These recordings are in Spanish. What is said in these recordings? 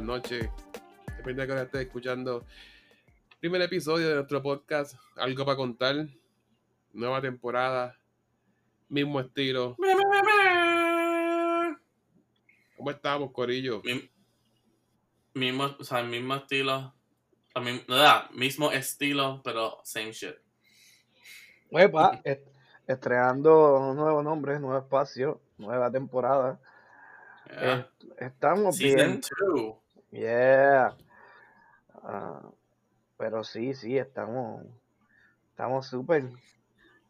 buenas noches. Depende de que estés escuchando. Primer episodio de nuestro podcast, Algo para contar. Nueva temporada, mismo estilo. ¿Cómo estamos, Corillo? mismo, o sea, mismo estilo. mismo estilo, pero same shit. Huepa, estrenando un nuevo nombre, nuevo espacio, nueva temporada. estamos bien. Yeah. Ah, pero sí, sí, estamos estamos súper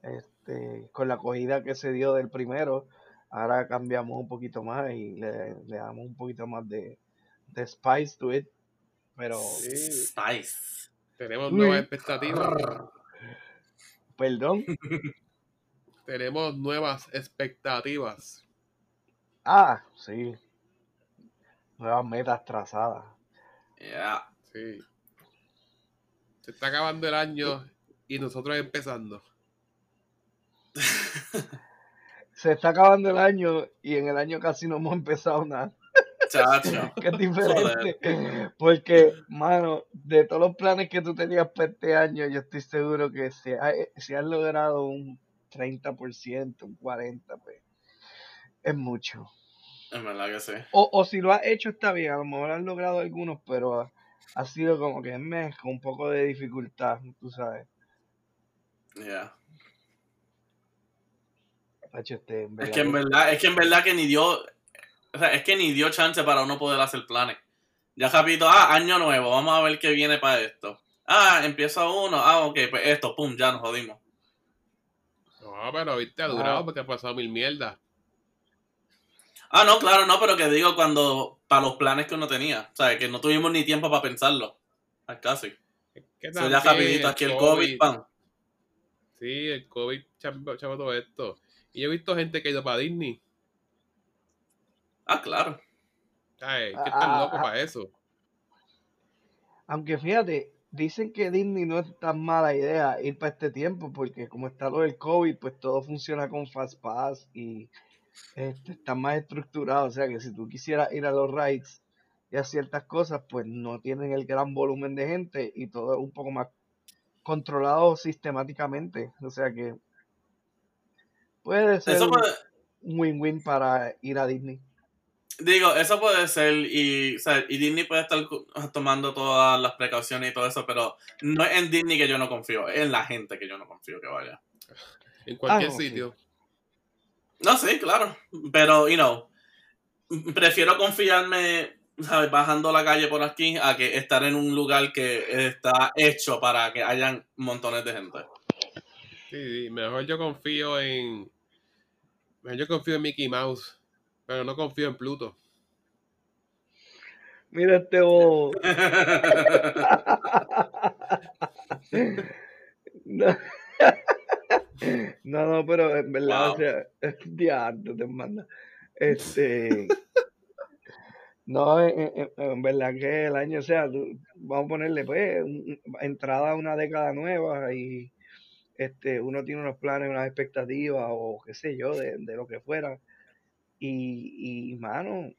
este, con la acogida que se dio del primero. Ahora cambiamos un poquito más y le, damos un poquito más de, de spice to it. Pero. Spice. Tenemos nuevas expectativas. Perdón. Tenemos nuevas expectativas. Ah, sí. Nuevas metas trazadas. Yeah. Sí. Se está acabando el año y nosotros empezando. Se está acabando el año y en el año casi no hemos empezado nada. Chacho. Qué diferente. Porque, mano, de todos los planes que tú tenías para este año, yo estoy seguro que se, ha, se han logrado un 30%, un 40%, pues. Es mucho. En verdad que sí. O, o si lo has hecho está bien, a lo mejor han logrado algunos, pero ha, sido como que mes con un poco de dificultad, tú sabes. Ya. Este, es que en verdad, es que en verdad que ni dio, o sea, es que ni dio chance para uno poder hacer planes. Ya rapidito, ah, año nuevo, vamos a ver qué viene para esto. Ah, empieza uno, ah, ok, pues esto, pum, ya nos jodimos. No, pero viste, ha durado porque ha pasado mil mierdas. Ah, no, claro, no, pero que digo cuando, para los planes que uno tenía, o sea, que no tuvimos ni tiempo para pensarlo, casi. So, ya rapidito, aquí el COVID, pan. Sí, el COVID chavo todo esto. Y he visto gente que ha ido para Disney. Ah, claro. Ay, que están locos ah, para eso. Aunque fíjate, dicen que Disney no es tan mala idea ir para este tiempo, porque como está lo del COVID, pues todo funciona con Fastpass y este, está más estructurado. O sea que si tú quisieras ir a los rides y a ciertas cosas, pues no tienen el gran volumen de gente y todo es un poco más controlado sistemáticamente. O sea que puede ser un win-win para ir a Disney. Digo, eso puede ser y, y Disney puede estar tomando todas las precauciones y todo eso, pero no es en Disney que yo no confío, es en la gente que yo no confío que vaya. En cualquier ah, sitio. No, sí, claro. Pero, you know, prefiero confiarme bajando la calle por aquí a que estar en un lugar que está hecho para que hayan montones de gente. Sí, mejor yo confío en. Mejor yo confío en Mickey Mouse, pero no confío en Pluto. Mira este bobo. No, no, pero en verdad, o sea, diablo te manda. Este. no, en, verdad que el año, o sea, vamos a ponerle, pues, entrada a una década nueva y este, uno tiene unos planes, unas expectativas o qué sé yo, de, lo que fuera. Y, y, mano,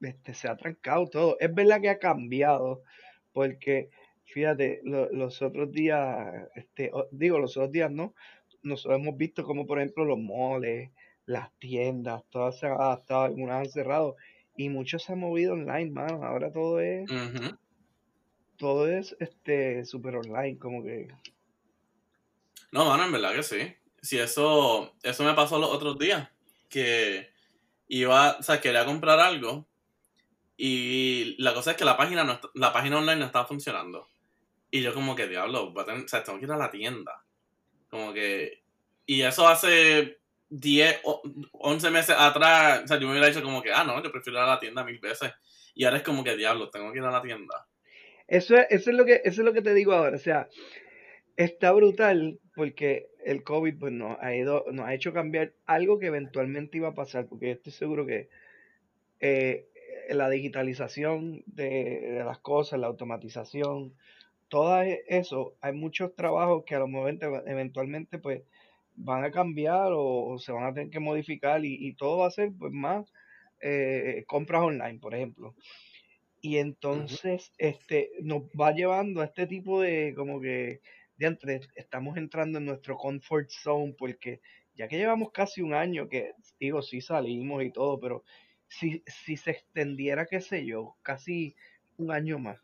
este, se ha trancado todo. Es verdad que ha cambiado, porque, fíjate, los otros días, este, digo, los otros días no, nosotros hemos visto como por ejemplo los moles, las tiendas, todas se han adaptado, algunas han cerrado y muchos se han movido online, mano. Ahora todo es todo es este super online, como que No, mano, en verdad que sí. Si eso eso me pasó los otros días que iba, o sea, quería comprar algo y la cosa es que la página no la página online no estaba funcionando. Y yo como que diablo, voy a tener, o sea, tengo que ir a la tienda. Como que. Y eso hace 10, 11 meses atrás, o sea, yo me hubiera dicho como que, ah, no, yo prefiero ir a la tienda mil veces. Y ahora es como que, diablo, tengo que ir a la tienda. Eso es, eso es, lo, que, eso es lo que te digo ahora. O sea, está brutal porque el COVID pues, nos, ha ido, nos ha hecho cambiar algo que eventualmente iba a pasar, porque yo estoy seguro que eh, la digitalización de, de, las cosas, la automatización, todo e, eso, hay muchos trabajos que a lo mejor eventualmente pues van a cambiar o, se van a tener que modificar y, todo va a ser pues más eh, compras online, por ejemplo. Y entonces este nos va llevando a este tipo de como que de entre, estamos entrando en nuestro comfort zone porque ya que llevamos casi un año que digo sí salimos y todo, pero si, si se extendiera, qué sé yo, casi un año más,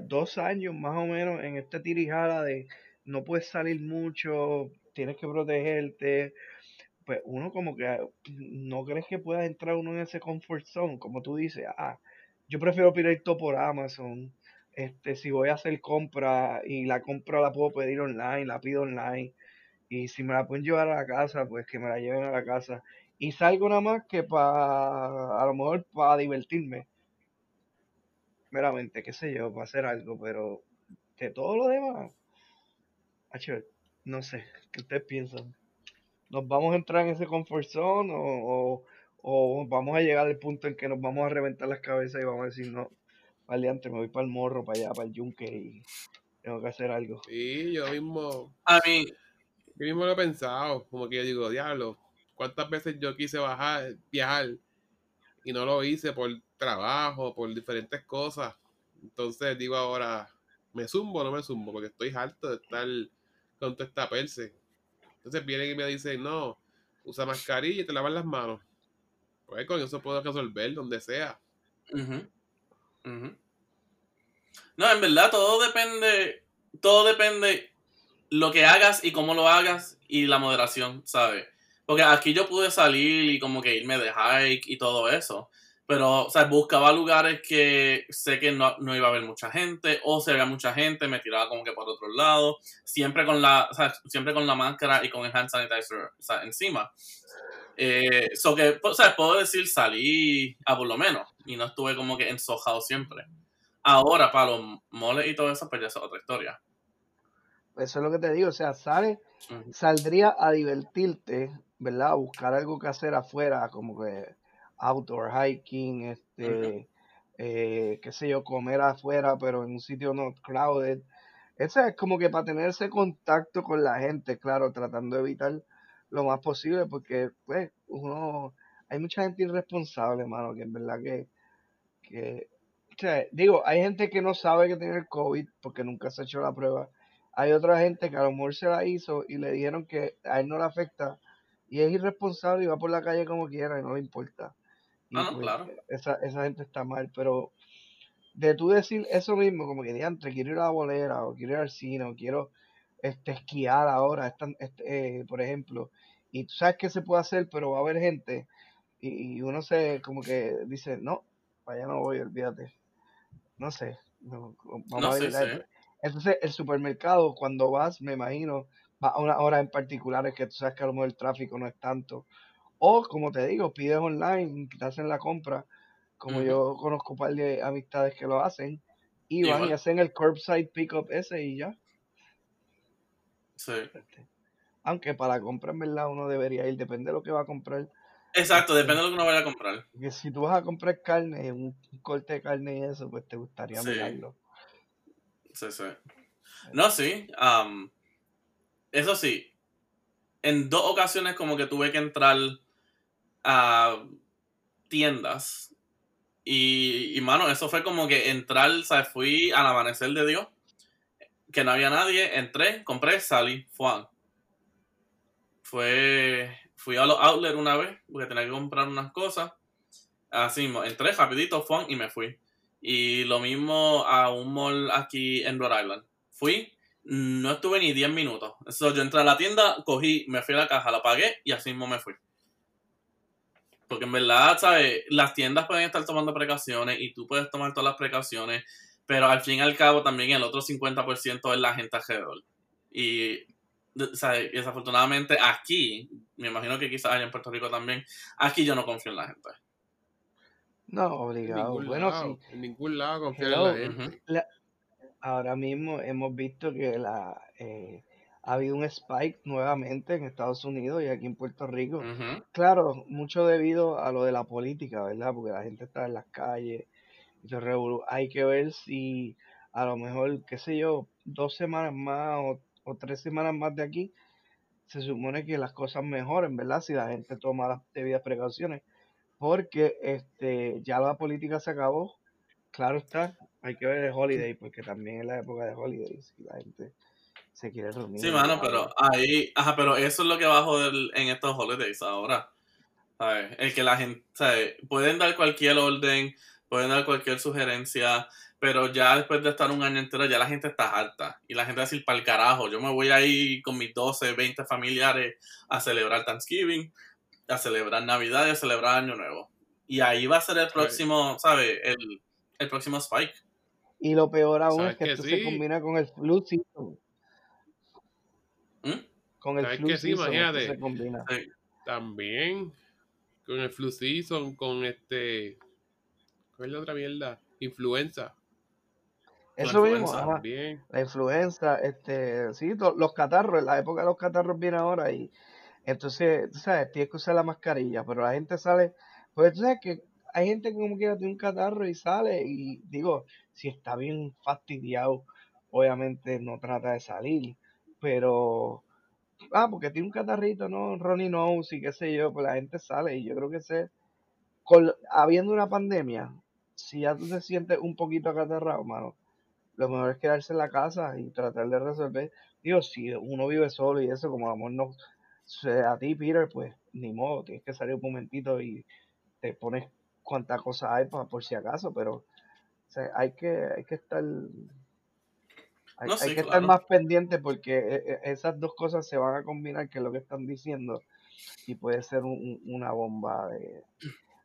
dos años más o menos en esta tirijada de no puedes salir mucho, tienes que protegerte, pues uno como que no crees que pueda entrar uno en ese comfort zone, como tú dices, ah, yo prefiero pedir todo por Amazon, este, si voy a hacer compra y la compra la puedo pedir online, la pido online, y si me la pueden llevar a la casa, pues que me la lleven a la casa, y salgo nada más que para, a lo mejor para divertirme, meramente, qué sé yo, para hacer algo, pero que todo lo demás, no sé, ¿qué ustedes piensan? ¿Nos vamos a entrar en ese comfort zone o, o, vamos a llegar al punto en que nos vamos a reventar las cabezas y vamos a decir, no, vale, antes me voy para el morro, para allá, para el yunque y tengo que hacer algo? Sí, yo mismo. A mí. Yo mismo lo he pensado, como que yo digo, diablo, ¿cuántas veces yo quise bajar, viajar y no lo hice por trabajo, por diferentes cosas? Entonces digo ahora, ¿me zumbo o no me zumbo? Porque estoy harto de estar con toda esta perse. Entonces vienen y me dicen, no, usa mascarilla y te lavas las manos. Pues con eso puedo resolver donde sea. No, en verdad todo depende, todo depende lo que hagas y cómo lo hagas y la moderación, ¿sabes? Porque aquí yo pude salir y como que irme de hike y todo eso. Pero, o sea, buscaba lugares que sé que no, iba a haber mucha gente, o si había mucha gente, me tiraba como que por otro lado, siempre con la, o sea, siempre con la máscara y con el hand sanitizer encima. Eh, so que, o sea, puedo decir, salí a por lo menos, y no estuve como que ensojado siempre. Ahora, para los moles y todo eso, pues ya es otra historia. Eso es lo que te digo, o sea, sale, saldría a divertirte, ¿verdad? A buscar algo que hacer afuera, como que outdoor hiking, este, eh, qué sé yo, comer afuera, pero en un sitio no crowded. Eso es como que para tener ese contacto con la gente, claro, tratando de evitar lo más posible, porque pues uno, hay mucha gente irresponsable, hermano, que en verdad que, que digo, hay gente que no sabe que tiene el COVID porque nunca se ha hecho la prueba. Hay otra gente que a lo mejor se la hizo y le dijeron que a él no le afecta y es irresponsable y va por la calle como quiera y no le importa. Pues, claro. Esa, esa gente está mal, pero de tú decir eso mismo, como que diantre, quiero ir a la bolera, o quiero ir al cine, o quiero este, esquiar ahora, este, eh, por ejemplo, y tú sabes que se puede hacer, pero va a haber gente, y, uno se, como que dice, no, vaya no voy, olvídate. No sé, vamos a ver. Entonces, el supermercado, cuando vas, me imagino, va a una hora en particular, es que tú sabes que a lo mejor el tráfico no es tanto, o, como te digo, pides online, te hacen la compra, como yo conozco un par de amistades que lo hacen, y van y hacen el curbside pickup ese y ya. Sí. Este, aunque para la compra, en verdad, uno debería ir, depende de lo que va a comprar. Exacto, este, depende de lo que uno vaya a comprar. Que si tú vas a comprar carne, un corte de carne y eso, pues te gustaría mirarlo. Sí, sí. No, sí. eso sí. En dos ocasiones como que tuve que entrar a tiendas. Y, y, mano, eso fue como que entrar, ¿sabes? Fui al amanecer de Dios, que no había nadie, entré, compré, salí, fue. Fue, fui a los outlets una vez, porque tenía que comprar unas cosas. Así, entré rapidito, fue y me fui. Y lo mismo a un mall aquí en Rhode Island. Fui, no estuve ni 10 minutos. Eso, yo entré a la tienda, cogí, me fui a la caja, la pagué y así mismo me fui. Porque en verdad, ¿sabes? Las tiendas pueden estar tomando precauciones y tú puedes tomar todas las precauciones, pero al fin y al cabo también el otro 50% es la gente alrededor. Y, ¿sabes? desafortunadamente aquí, me imagino que quizás allá en Puerto Rico también, aquí yo no confío en la gente. No, obligado. bueno, sí. En ningún lado confío en la gente. ahora mismo hemos visto que la... Eh, ha habido un spike nuevamente en Estados Unidos y aquí en Puerto Rico. Claro, mucho debido a lo de la política, ¿verdad? Porque la gente está en las calles. Y Hay que ver si a lo mejor, qué sé yo, dos semanas más o, tres semanas más de aquí, se supone que las cosas mejoren, ¿verdad? Si la gente toma las debidas precauciones. porque este ya la política se acabó. Claro está, hay que ver el holiday, porque también es la época de holidays y la gente se quiere reunir. Sí, mano, pero ahí, ajá, pero eso es lo que va a joder en estos holidays ahora. ¿sabes? El que la gente, ¿sabes? Pueden dar cualquier orden, pueden dar cualquier sugerencia, pero ya después de estar un año entero, ya la gente está harta. Y la gente va a decir, para el carajo, yo me voy a ir con mis 12, 20 familiares a celebrar Thanksgiving, a celebrar Navidad y a celebrar Año Nuevo. Y ahí va a ser el próximo, ¿sabes? El, el próximo spike. Y lo peor aún es que, esto se combina con el flu season. ¿Mm? Con el flu season se combina. También con el flu season, con este. ¿Cuál es la otra mierda? Influenza. Eso mismo, la influenza, este, sí, los catarros, en la época de los catarros viene ahora y entonces, tú sabes, tienes que usar la mascarilla, pero la gente sale, pues tú sabes que hay gente que como quiera tiene un catarro y sale y digo, si está bien fastidiado, obviamente no trata de salir, pero ah, porque tiene un catarrito, ¿no? Ronnie Nose y qué sé yo, pues la gente sale y yo creo que se, habiendo una pandemia, si ya tú te sientes un poquito acatarrado, mano, lo mejor es quedarse en la casa y tratar de resolver. Digo, si uno vive solo y eso, como amor no sea a ti, Peter, pues ni modo, tienes que salir un momentito y te pones cuántas cosas hay para, por si acaso, pero hay que hay que estar hay, que estar más pendiente porque e, e, esas dos cosas se van a combinar, que es lo que están diciendo, y puede ser una bomba de...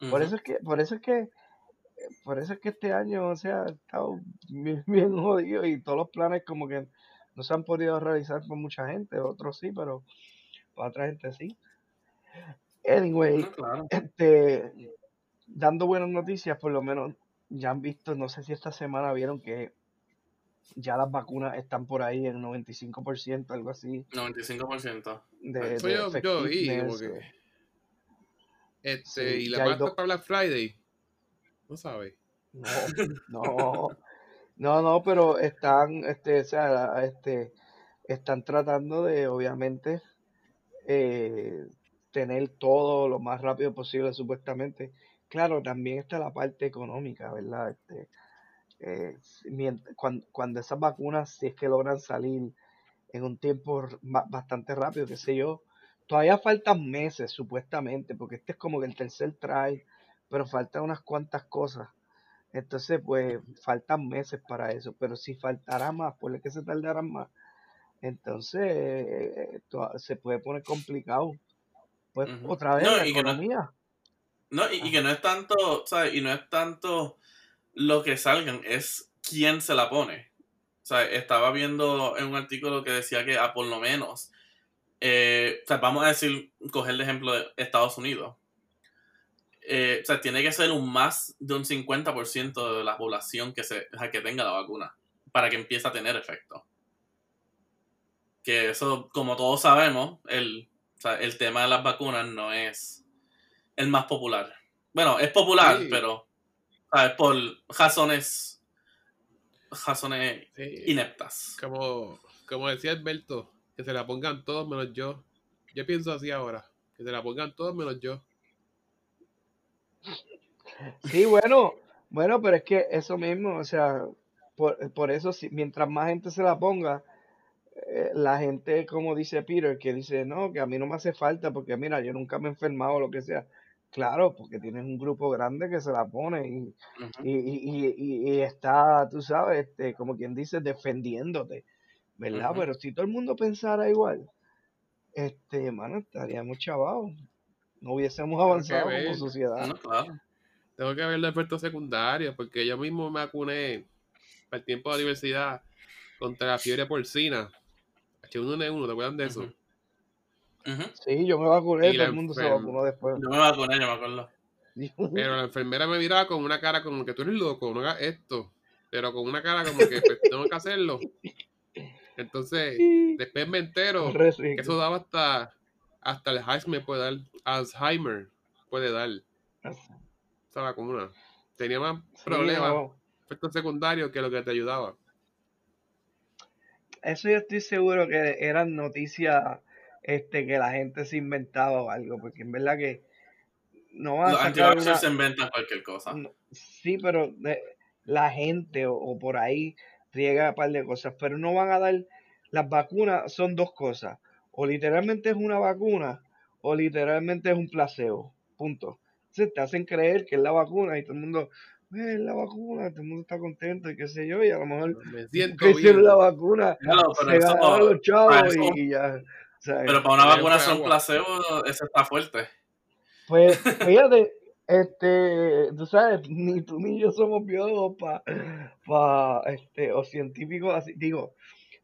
Por eso es que, por eso es que, por eso es que este año, o sea, ha estado bien, jodido y todos los planes como que no se han podido realizar por mucha gente, otros sí, pero para otra gente sí. Anyway, este, dando buenas noticias, por lo menos ya han visto, no sé si esta semana vieron que ya las vacunas están por ahí en 95%, algo así. 95%. De, Eso yo, yo vi, Este, y la pasta para Black Friday. No sabes. No, no. No, no, pero están, este, o sea, este, están tratando de, obviamente, eh, tener todo lo más rápido posible, supuestamente. Claro, también está la parte económica, ¿verdad? Este, eh, cuando, esas vacunas, si es que logran salir en un tiempo bastante rápido, qué sé yo, todavía faltan meses supuestamente, porque este es como el tercer try, pero faltan unas cuantas cosas. Entonces, pues faltan meses para eso, pero si faltará más, por que se tardará más, entonces eh, se puede poner complicado. Pues otra vez la economía. No, y, que no es tanto, ¿sabes? Y no es tanto lo que salgan es quién se la pone. O sea, estaba viendo en un artículo que decía que a por lo menos, eh, o sea, vamos a decir, coger el ejemplo de Estados Unidos. Eh, o sea, tiene que ser un más de un 50% de la población que, se, que tenga la vacuna para que empiece a tener efecto. Que eso, como todos sabemos, el, el tema de las vacunas no es el más popular. Bueno, es popular, pero por razones, razones ineptas. Como, como decía Alberto, que se la pongan todos menos yo. Yo pienso así ahora, que se la pongan todos menos yo. Sí, bueno, bueno, pero es que eso mismo, o sea, por, eso, mientras más gente se la ponga, eh, la gente, como dice Peter, que dice, no, que a mí no me hace falta, porque mira, yo nunca me he enfermado o lo que sea. Claro, porque tienes un grupo grande que se la pone y, y, y, está, tú sabes, este, como quien dice, defendiéndote, ¿verdad? Pero si todo el mundo pensara igual, este, mano, estaríamos chavados. No hubiésemos avanzado como sociedad. Tengo que ver los efectos secundarios, porque yo mismo me vacuné para el tiempo de la universidad contra la fiebre porcina. H1N1, ¿te acuerdan de eso? Sí, yo me vacuné, todo el mundo se vacunó después. Yo me vacuné, yo me acuerdo. Pero la enfermera me miraba con una cara como que tú eres loco, no hagas esto. Pero con una cara como que pues, tengo que hacerlo. Entonces, después me entero que eso daba hasta, hasta el Alzheimer puede dar. Alzheimer puede dar. Esa vacuna. Tenía más problemas, efectos secundarios que lo que te ayudaba. Eso yo estoy seguro que eran noticias este, que la gente se inventaba o algo, porque en verdad que no van a Los sacar se inventan cualquier cosa. no, sí, pero de- la gente o, o por ahí riega un par de cosas, pero no van a dar, las vacunas son dos cosas, o literalmente es una vacuna o literalmente es un placebo, punto. Entonces te hacen creer que es la vacuna y todo el mundo, "Eh, es la vacuna, todo el mundo está contento y qué sé yo, y a lo mejor Me siento que hicieron la vacuna, Claro, se eso, ganaron los chavos eso- y ya. ¿Sabes? pero para una vacuna son placebo, eso está fuerte. Pues fíjate, este, tú sabes, ni tú ni yo somos biólogos pa, pa, este, o científicos así, digo,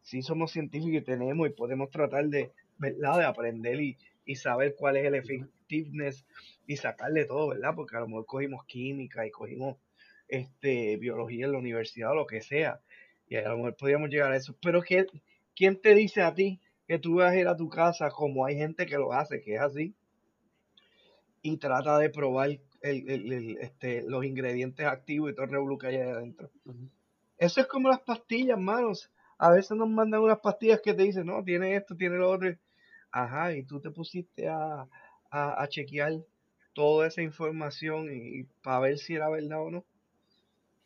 sí somos científicos y tenemos y podemos tratar de, ¿verdad? De aprender y, y saber cuál es el effectiveness y sacarle todo, ¿verdad? Porque a lo mejor cogimos química y cogimos este, biología en la universidad o lo que sea, y a lo mejor podríamos llegar a eso, pero ¿quién, quién te dice a ti que tú vas a ir a tu casa como hay gente que lo hace, que es así? y trata de probar el, el- el, este, los ingredientes activos y todo el revolú que hay ahí adentro. Eso es como las pastillas, manos. A veces nos mandan unas pastillas que te dicen, no, tiene esto, tiene lo otro. Ajá, y tú te pusiste a, a, a chequear toda esa información y, para ver si era verdad o no.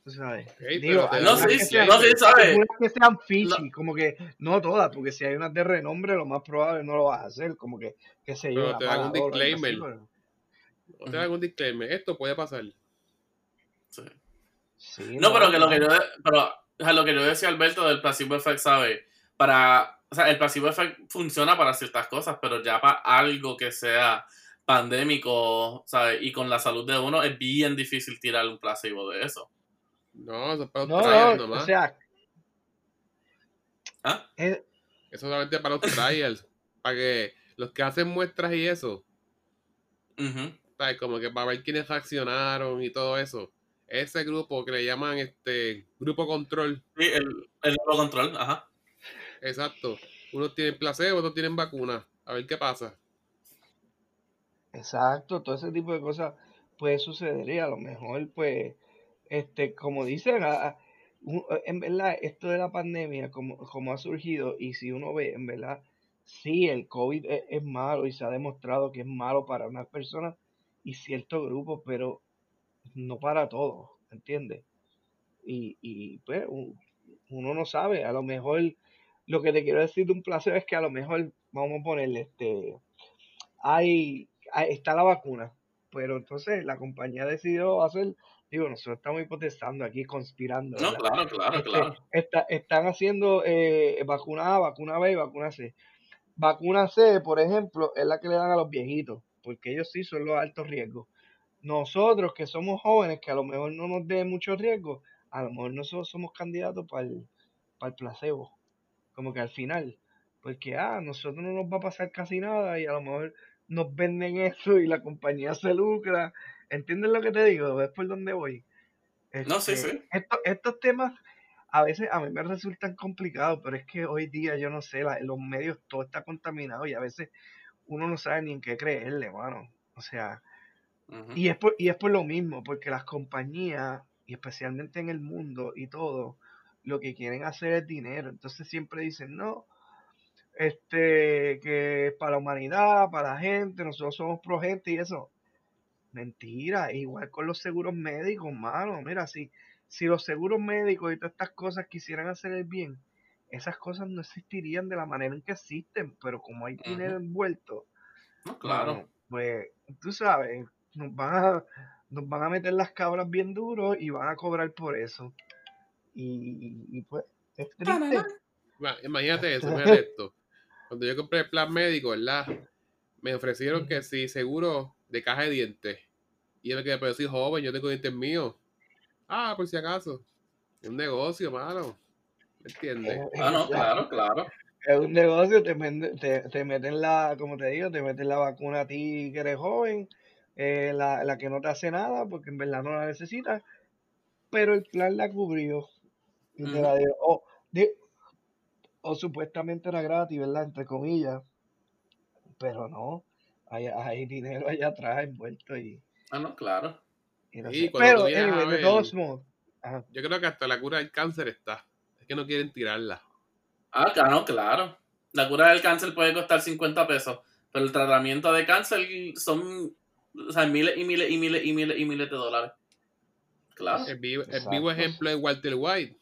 Tú sabes. Digo, No, sí, que sí, sean, no, sí, ¿sabes? que sean fishy, como que no todas, porque si hay unas de renombre, lo más probable no lo vas a hacer, como que, qué sé yo, Pero te dan un así, disclaimer. pero- O te dan un disclaimer. Esto puede pasar. Sí. Sí, No, pero que lo que no. yo, pero, o sea, lo que yo decía Alberto del placebo effect, ¿sabes? Para, o sea, el placebo effect funciona para ciertas cosas, pero ya para algo que sea pandémico, ¿sabes? Y con la salud de uno es bien difícil tirar un placebo de eso. No, eso es para los No, o nomás. sea, ¿Ah? es- Eso solamente para los trials. para que los que hacen muestras y eso, Ujú. ¿sabes? Como que para ver quiénes reaccionaron y todo eso. Ese grupo que le llaman este grupo control. Sí, el, el control, ajá. Exacto. Unos tienen placebo, otros tienen vacuna. A ver qué pasa. exacto, todo ese tipo de cosas puede suceder y a lo mejor, pues, este, como dicen, a- en verdad, esto de la pandemia, como, como ha surgido, y si uno ve, en verdad, sí, el COVID es, es malo y se ha demostrado que es malo para unas personas y ciertos grupos, pero no para todos, ¿entiendes? Y, y pues uno no sabe, a lo mejor lo que te quiero decir de un placer es que a lo mejor, vamos a ponerle, este, hay, hay- está la vacuna, pero entonces la compañía decidió hacer, digo, nosotros estamos hipotezando aquí, conspirando, No, ¿verdad? claro, claro, Este, claro. está- están haciendo eh, vacuna A, vacuna B y vacuna C. Vacuna C, por ejemplo, es la que le dan a los viejitos, porque ellos sí son los altos riesgos. Nosotros que somos jóvenes, que a lo mejor no nos dé mucho riesgo, a lo mejor nosotros somos candidatos para el, para el placebo, como que al final, porque ah, a nosotros no nos va a pasar casi nada y a lo mejor nos venden eso y la compañía se lucra. ¿Entiendes lo que te digo? ¿Ves por dónde voy? No, sí, Este, sí. esto- estos temas a veces a mí me resultan complicados, pero es que hoy día yo no sé, la- los medios todo está contaminado y a veces uno no sabe ni en qué creerle, mano. O sea, y es por, y es por lo mismo, porque las compañías, y especialmente en el mundo y todo, lo que quieren hacer es dinero. Entonces siempre dicen, no, este, que es para la humanidad, para la gente, nosotros somos pro gente y eso. Mentira, igual con los seguros médicos, mano. Mira, si, si los seguros médicos y todas estas cosas quisieran hacer el bien, esas cosas no existirían de la manera en que existen, pero como hay dinero envuelto, No, claro. mano, pues tú sabes, nos van a, nos van a meter las cabras bien duro y van a cobrar por eso. Y, y, pues es triste. Imagínate eso, imagínate esto. Cuando yo compré el plan médico, ¿verdad? Me ofrecieron que si seguro de caja de dientes. Y yo me quedé, pero soy joven, yo tengo dientes míos. Ah, por si acaso. Es un negocio, mano. ¿Me entiendes? Ah, no, claro, claro. Es un negocio, te, te, te meten la, como te digo, te meten la vacuna a ti que eres joven, eh, la, la que no te hace nada, porque en verdad no la necesitas, pero el plan la cubrió. Y te la dio. O, de- o supuestamente era gratis, ¿verdad? Entre comillas. Pero no, hay, hay dinero allá atrás envuelto y, Ah, no, claro. y no Sí, Pero, anyway, de todos modos. ajá. Yo creo que hasta la cura del cáncer está. Es que no quieren tirarla. Ah, claro, claro. La cura del cáncer puede costar 50 pesos, pero el tratamiento de cáncer son o sea, miles y miles y miles y miles y miles de dólares. Claro. El vivo, el vivo ejemplo es Walter White.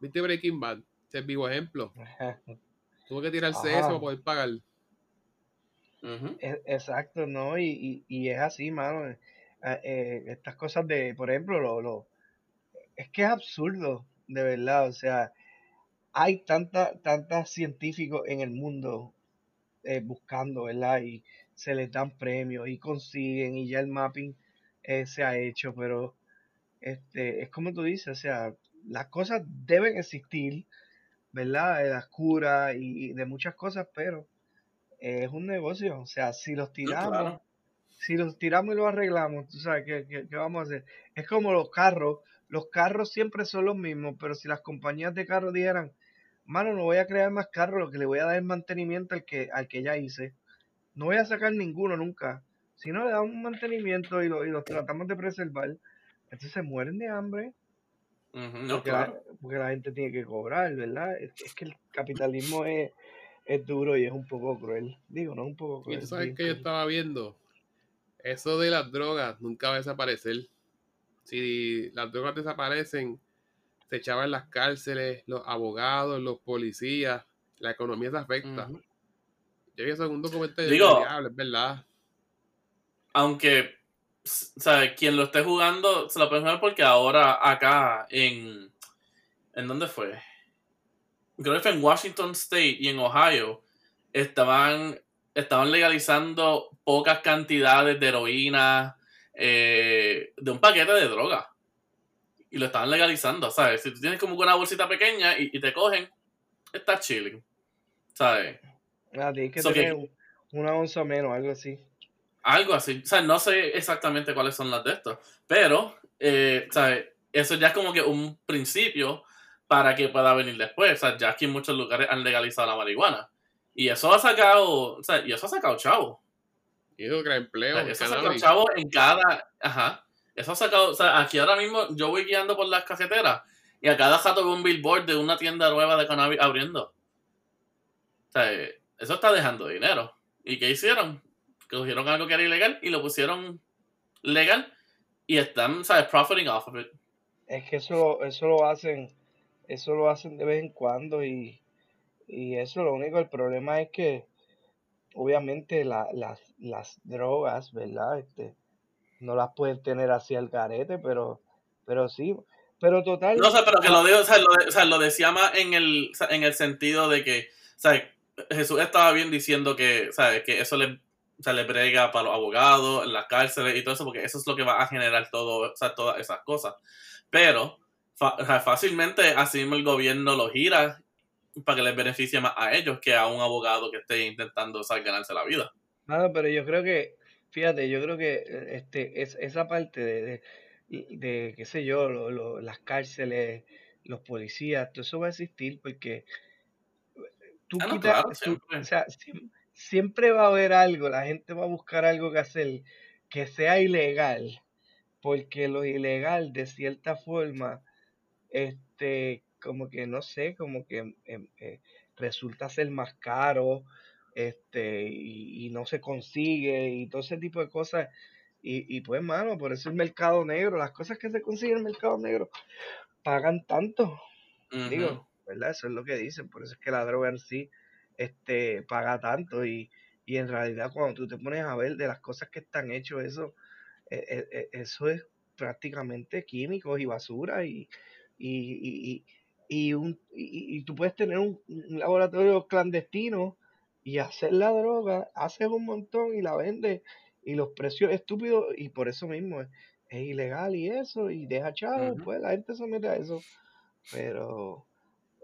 ¿Viste Breaking Bad? es el vivo ejemplo. Tuvo que tirarse eso para poder pagar. E, exacto, ¿no? Y, y, es así, mano. Eh, eh, estas cosas de, por ejemplo, lo, lo, es que es absurdo, de verdad. O sea, hay tantas tantas científicos en el mundo eh, buscando, ¿verdad? Y se les dan premios y consiguen y ya el mapping se ha hecho, pero este, es como tú dices, o sea, las cosas deben existir, ¿verdad? De las curas y, de muchas cosas, pero es un negocio. O sea, si los tiramos, si los tiramos y los arreglamos, tú sabes, ¿qué, qué, vamos a hacer? Es como los carros. Los carros siempre son los mismos, pero si las compañías de carros dijeran, mano, no voy a crear más carros, lo que le voy a dar es mantenimiento al que, al que ya hice. No voy a sacar ninguno nunca. Si no le damos un mantenimiento y, lo, y los tratamos de preservar, entonces se mueren de hambre porque, la, gente tiene que cobrar, ¿verdad? Es, que el capitalismo es, duro y es un poco cruel. Digo, no un poco cruel. Y tú sabes que yo estaba viendo, eso de las drogas nunca va a desaparecer. Si las drogas desaparecen, se echaban las cárceles, los abogados, los policías, la economía se afecta. Yo vi eso en un documental Digo, es verdad. Aunque o sea, quien lo esté jugando se lo puede jugar porque ahora acá en. ¿En dónde fue? Creo que fue en Washington State y en Ohio. Estaban, estaban legalizando pocas cantidades de heroína eh, de un paquete de droga. Y lo estaban legalizando, ¿sabes? Si tú tienes como una bolsita pequeña y, te cogen, estás chilling. ¿Sabes? Ah, tienes que tener una onza menos, algo así. Algo así. O sea, no sé exactamente cuáles son las de estos. Pero, eh, ¿sabes? Eso ya es como que un principio para que pueda venir después. O sea, ya aquí en muchos lugares han legalizado la marihuana. Y eso ha sacado, o sea, y eso ha sacado chavo. Y eso crea empleo. eso ha sacado chavo en cada, ajá. Eso ha sacado, o sea, aquí ahora mismo yo voy guiando por las cajeteras y a cada jato veo un billboard de una tienda nueva de cannabis abriendo. O sea, eso está dejando dinero. ¿Y qué hicieron? que cogieron algo que era ilegal y lo pusieron legal y están, ¿sabes? Profiting off of it. Es que eso, eso lo hacen, eso lo hacen de vez en cuando y, y eso lo único, el problema es que obviamente las, las drogas, ¿verdad? Este, no las pueden tener así al garete, pero, pero sí, pero total. No, sé, pero que lo digo, o sea, lo, o sea, lo decía más en el, en el sentido de que. Jesús estaba bien diciendo que, ¿sabes? Que eso le le brega para los abogados, en las cárceles y todo eso, porque eso es lo que va a generar todo, todas esas cosas. Pero fácilmente así mismo el gobierno lo gira para que les beneficie más a ellos que a un abogado que esté intentando o ganarse la vida. Nada, pero yo creo que, fíjate, yo creo que este, es, esa parte de, de, qué sé yo, las cárceles, los policías, todo eso va a existir porque tú ah, quitas, o sea, siempre va a haber algo, la gente va a buscar algo que hacer que sea ilegal, porque lo ilegal de cierta forma, este, como que no sé, como que em, eh, resulta ser más caro, este, y, no se consigue, y todo ese tipo de cosas. Y, y pues, mano, por eso el mercado negro, las cosas que se consiguen en el mercado negro, pagan tanto. Digo, ¿verdad? Eso es lo que dicen, por eso es que la droga en sí este, paga tanto y, en realidad cuando tú te pones a ver de las cosas que están hechos, eso, e, e, e, eso es prácticamente químicos y basura y, y, y, un, y, tú puedes tener un, laboratorio clandestino y hacer la droga, haces un montón y la vendes y los precios estúpidos y por eso mismo es, ilegal y eso y deja chavo, pues la gente se mete a eso. Pero,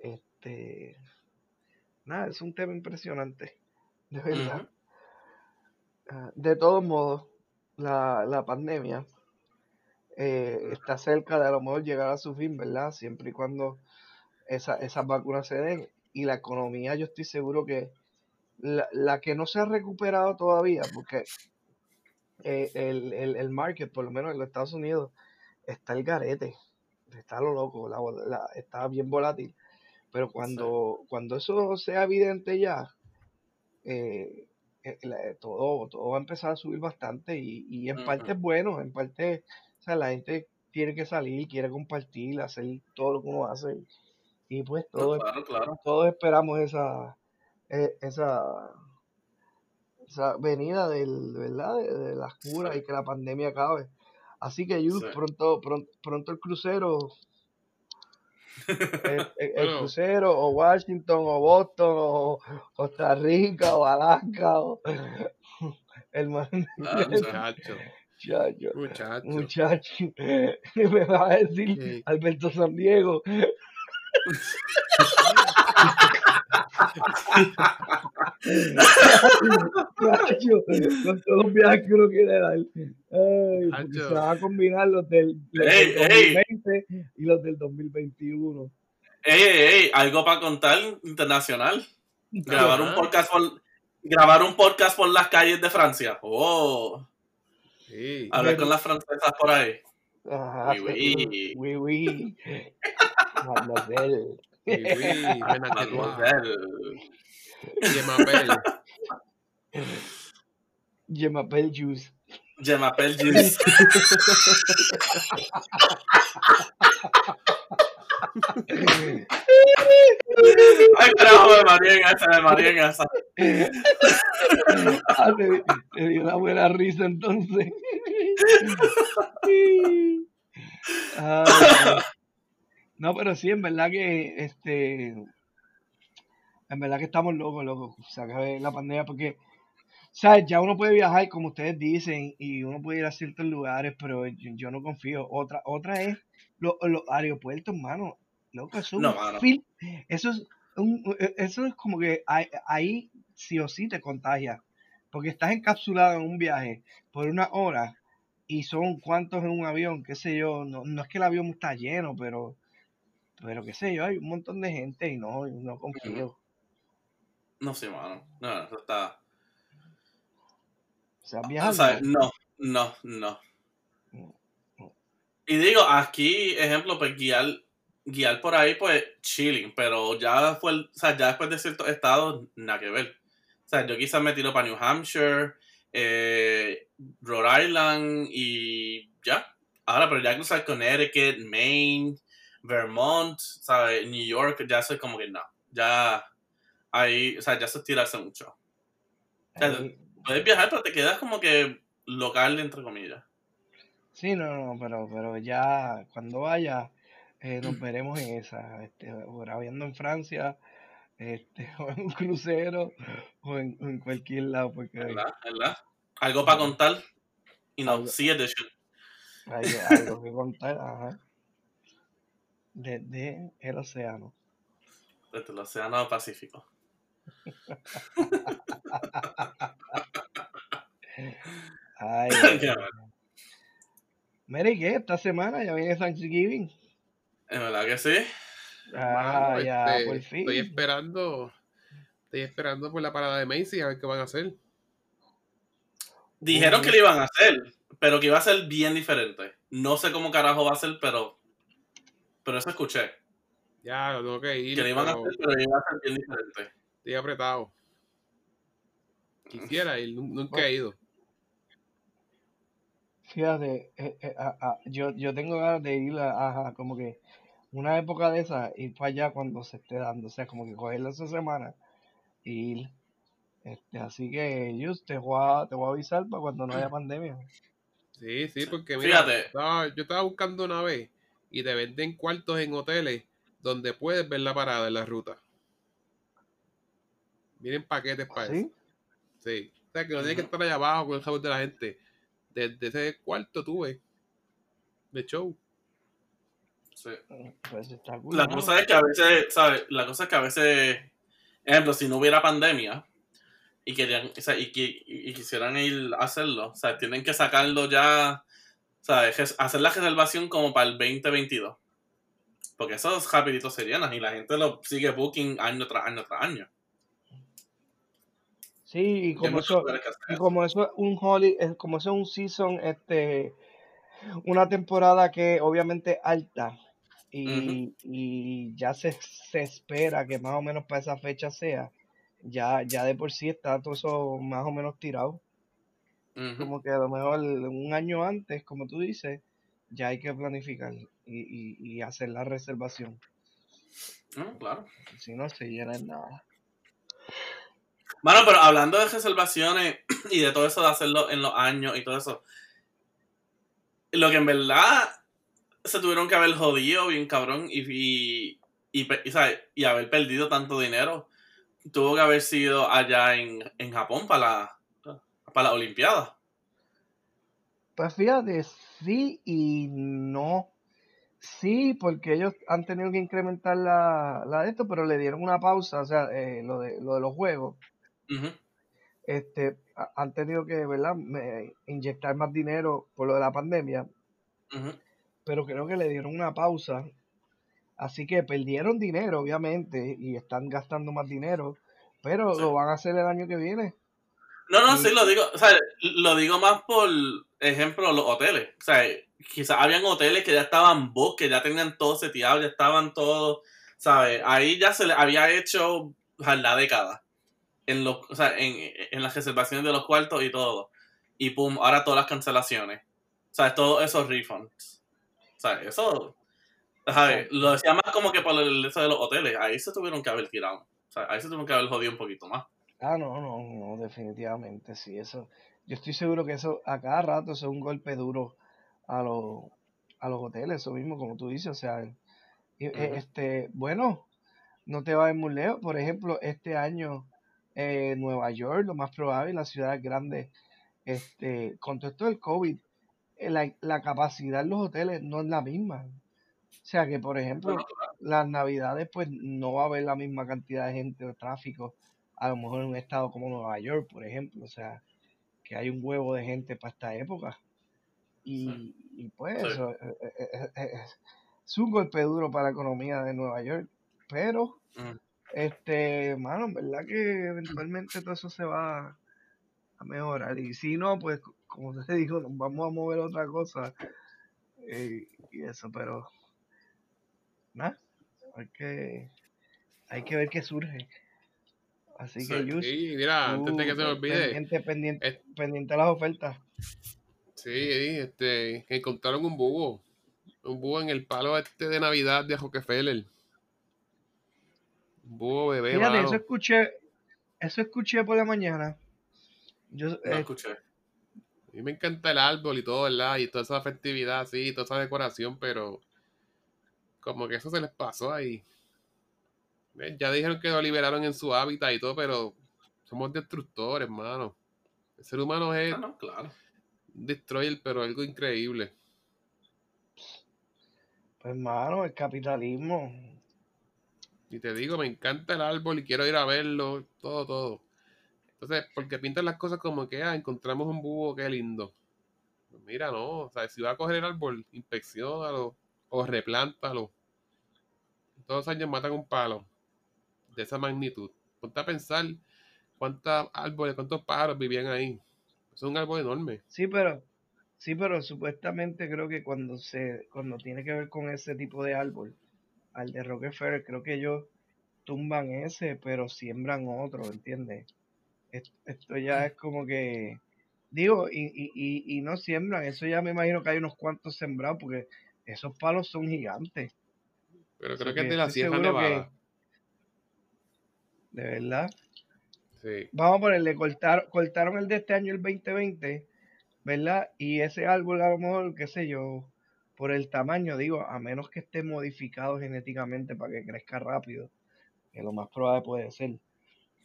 este, nada, es un tema impresionante, de verdad. Ah, de todos modos, la, la pandemia eh, está cerca de a lo mejor llegar a su fin, ¿verdad? Siempre y cuando esa, esas vacunas se den. Y la economía, yo estoy seguro que la, la que no se ha recuperado todavía, porque eh, el, el, el, market, por lo menos en los Estados Unidos, está el garete, está lo loco, la, está bien volátil. Pero cuando, cuando eso sea evidente ya, eh, todo, todo va a empezar a subir bastante y, y en parte es bueno, en parte, sea, la gente tiene que salir, quiere compartir, hacer todo lo que uno hace. Y pues todos, todos esperamos esa, e, esa, esa venida del, ¿verdad? De, las curas y que la pandemia acabe. Así que pronto, pronto, pronto el crucero el, crucero, o Washington, o Boston, o Costa Rica, o Alaska, o el man. Ah, muchacho. Muchacho. Muchacho. Me va a decir Alberto San Diego. con todos los viajes que uno quiere dar. Ay, se van a combinar los del, 2020 y los del 2021. Ey, ey, algo para contar internacional. Grabar un podcast por grabar un podcast por las calles de Francia. Oh. Sí. Hablar con las francesas por ahí. Ajá, oui, oui. Oui, oui. Mademoiselle. Oui, oui. Mademoiselle. Je m'appelle. Je m'appelle Juice. Je m'appelle Juice. Ay, carajo, me maría me maría esa. Ah, te, dio una buena risa entonces. no, pero sí, en verdad que este en verdad que estamos locos, locos. Sea, que la pandemia, porque, ¿sabes? Ya uno puede viajar, como ustedes dicen, y uno puede ir a ciertos lugares, pero yo, no confío. Otra otra es los, aeropuertos, mano. Loco, eso, no, eso es e, eso es como que ahí, sí o sí te contagia. Porque estás encapsulado en un viaje por una hora y son cuantos en un avión, qué sé yo. No, no es que el avión está lleno, pero pero qué sé yo, hay un montón de gente y no, no confío. No sé, mano. No, eso está. O sea, no, no, no. Y digo, aquí, ejemplo, pues guiar, guiar por ahí, pues chilling, pero ya fue, o sea, ya después de ciertos estados, nada que ver. O sea, yo quizás me tiro para New Hampshire, eh, Rhode Island y ya. Ahora, pero ya cruzar Connecticut, Maine, Vermont, ¿sabes? New York, ya soy como que no. Ya ahí, o sea, ya se tirarse mucho. puedes viajar, pero te quedas como que local, entre comillas. Sí, no, no, pero, pero ya cuando vaya, eh, nos veremos en esa, este, viendo en Francia, este, o en un crucero, o en, cualquier lado. Porque, ¿Verdad? ¿Verdad? Algo para contar y no, sigue de show. Hay algo que contar, ajá. Desde el océano. Desde el océano Pacífico. Ay, Mary, ¿qué? Esta semana ya viene Thanksgiving. ¿Es verdad que sí? Ah, ya, este, por fin. Estoy esperando. Estoy esperando por la parada de Macy a ver qué van a hacer. Dijeron que lo iban a hacer, pero que iba a ser bien diferente. No sé cómo carajo va a ser, pero. Pero eso escuché. Ya, lo tengo que ir. Que lo iban a hacer, pero iba a ser bien diferente. Estoy apretado. Quisiera ir, nunca he ido. Fíjate, eh, eh, yo, yo tengo ganas de ir a, como que una época de esa, ir para allá cuando se esté dando, o sea, como que cogerla esa semana y ir. Este, así que yo te voy, a, te voy a avisar para cuando no haya pandemia. Sí, sí, porque mira, yo estaba buscando una vez y te venden cuartos en hoteles donde puedes ver la parada en la ruta. Vienen paquetes para eso. Sí. O sea, que no tienes que estar allá abajo con el sabor de la gente. Desde ese cuarto tuve de show. Sí. Pues la cosa es que a veces, ¿sabes? La cosa es que a veces, ejemplo, si no hubiera pandemia y querían, o sea, y, y, quisieran ir a hacerlo, o sea, tienen que sacarlo ya, ¿sabes? Hacer la reservación como para el 2022. Porque esos rapiditos serían y la gente lo sigue booking año tras año tras año. Sí, y como eso, y como eso es un holy, como eso es un season, este, una temporada que obviamente alta y, y ya se, se, espera que más o menos para esa fecha sea, ya, ya de por sí está todo eso más o menos tirado. Como que a lo mejor un año antes, como tú dices, ya hay que planificar y, y, hacer la reservación. claro. Si no se llena nada. Bueno, pero hablando de reservaciones y de todo eso de hacerlo en los años y todo eso, lo que en verdad se tuvieron que haber jodido bien cabrón y, y, y, y haber perdido tanto dinero tuvo que haber sido allá en, en Japón para la, para la Olimpiada. Pues fíjate, sí y no. Sí, porque ellos han tenido que incrementar la, la de esto, pero le dieron una pausa, o sea, eh, lo, de, lo de los juegos. Este, han tenido que, ¿verdad? inyectar más dinero por lo de la pandemia. Pero creo que le dieron una pausa Así que perdieron dinero, obviamente, y están gastando más dinero, pero lo van a hacer el año que viene. No, no, sí, lo digo, o sea, lo digo más por ejemplo los hoteles. O sea, quizás habían hoteles que ya estaban book, que ya tenían todo seteado, ya estaban todos, ¿sabes? Ahí ya se le había hecho la década. En, los, o sea, en, en las reservaciones de los cuartos y todo. Y pum, ahora todas las cancelaciones. O sea, todos esos refunds. O sea, eso lo decía más como que por el eso de los hoteles. Ahí se tuvieron que haber tirado. O sea, ahí se tuvieron que haber jodido un poquito más. Ah, no, no, no, definitivamente, sí. Eso, yo estoy seguro que eso a cada rato es un golpe duro a los, a los hoteles, eso mismo, como tú dices. O sea, e, este, bueno, no te vayas muy lejos. Por ejemplo, este año eh, Nueva York, lo más probable, la ciudad grande, este, con todo esto del COVID, eh, la, la capacidad en los hoteles no es la misma. O sea que, por ejemplo, las navidades, pues no va a haber la misma cantidad de gente o tráfico, a lo mejor en un estado como Nueva York, por ejemplo. O sea, que hay un huevo de gente para esta época. Y, pues eso eh, eh, es, un golpe duro para la economía de Nueva York. Pero, mm. Este, mano, en verdad que eventualmente todo eso se va a mejorar. Y si no, pues, como te digo, nos vamos a mover otra cosa. y eso, pero hay que, hay que ver qué surge. Así que, Yus, sí, mira, antes de que se me olvide. Pendiente, pendiente, pendiente las ofertas. Sí, este, encontraron un búho. Un búho en el palo este de Navidad de Rockefeller. Búho bebé. Fíjate, eso escuché, eso escuché por la mañana. Yo no eh, escuché. A mí me encanta el árbol y todo, ¿verdad? Y toda esa festividad, sí, toda esa decoración, pero como que eso se les pasó ahí. Ya dijeron que lo liberaron en su hábitat y todo, pero somos destructores, hermano. El ser humano es ah, claro. destroyer, pero algo increíble. Pues, hermano, el capitalismo. Y te digo, me encanta el árbol y quiero ir a verlo, todo, todo. Entonces, porque pintan las cosas como que, ah, encontramos un búho, qué lindo. Pues mira, no, o sea, si va a coger el árbol, inspeccionalo, o replántalo. Todos los años matan un palo de esa magnitud. Ponte a pensar cuántos árboles, cuántos pájaros vivían ahí. Es un árbol enorme. Sí, pero sí, pero supuestamente creo que cuando se cuando tiene que ver con ese tipo de árbol, al de Rockefeller, creo que ellos tumban ese, pero siembran otro, ¿entiendes? Esto ya es como que digo, y, y, y no siembran, eso ya me imagino que hay unos cuantos sembrados, porque esos palos son gigantes. Pero creo que, es de la Sierra Nevada. De verdad. Sí. Vamos a ponerle, cortar, cortaron el de este año, el 2020, ¿verdad? Y ese árbol a lo mejor, qué sé yo, por el tamaño, digo, a menos que esté modificado genéticamente para que crezca rápido, que lo más probable puede ser.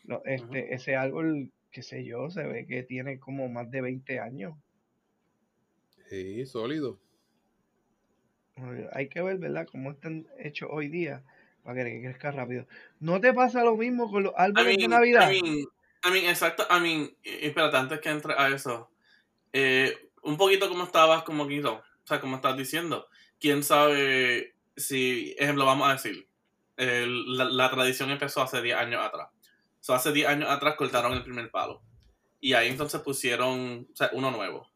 No, este, Ese árbol, qué sé yo, se ve que tiene como más de 20 años. Sí, sólido. Hay que ver, ¿verdad?, cómo están hechos hoy día para que crezca rápido. ¿No te pasa lo mismo con los árboles de Navidad? I mean, exacto, I mean, espérate, antes que entre a eso, eh, un poquito como estabas, como o sea, como estás diciendo, quién sabe si, ejemplo, vamos a decir, la, tradición empezó hace 10 años atrás. So, hace 10 años atrás cortaron el primer palo. Y ahí entonces pusieron o sea, uno nuevo.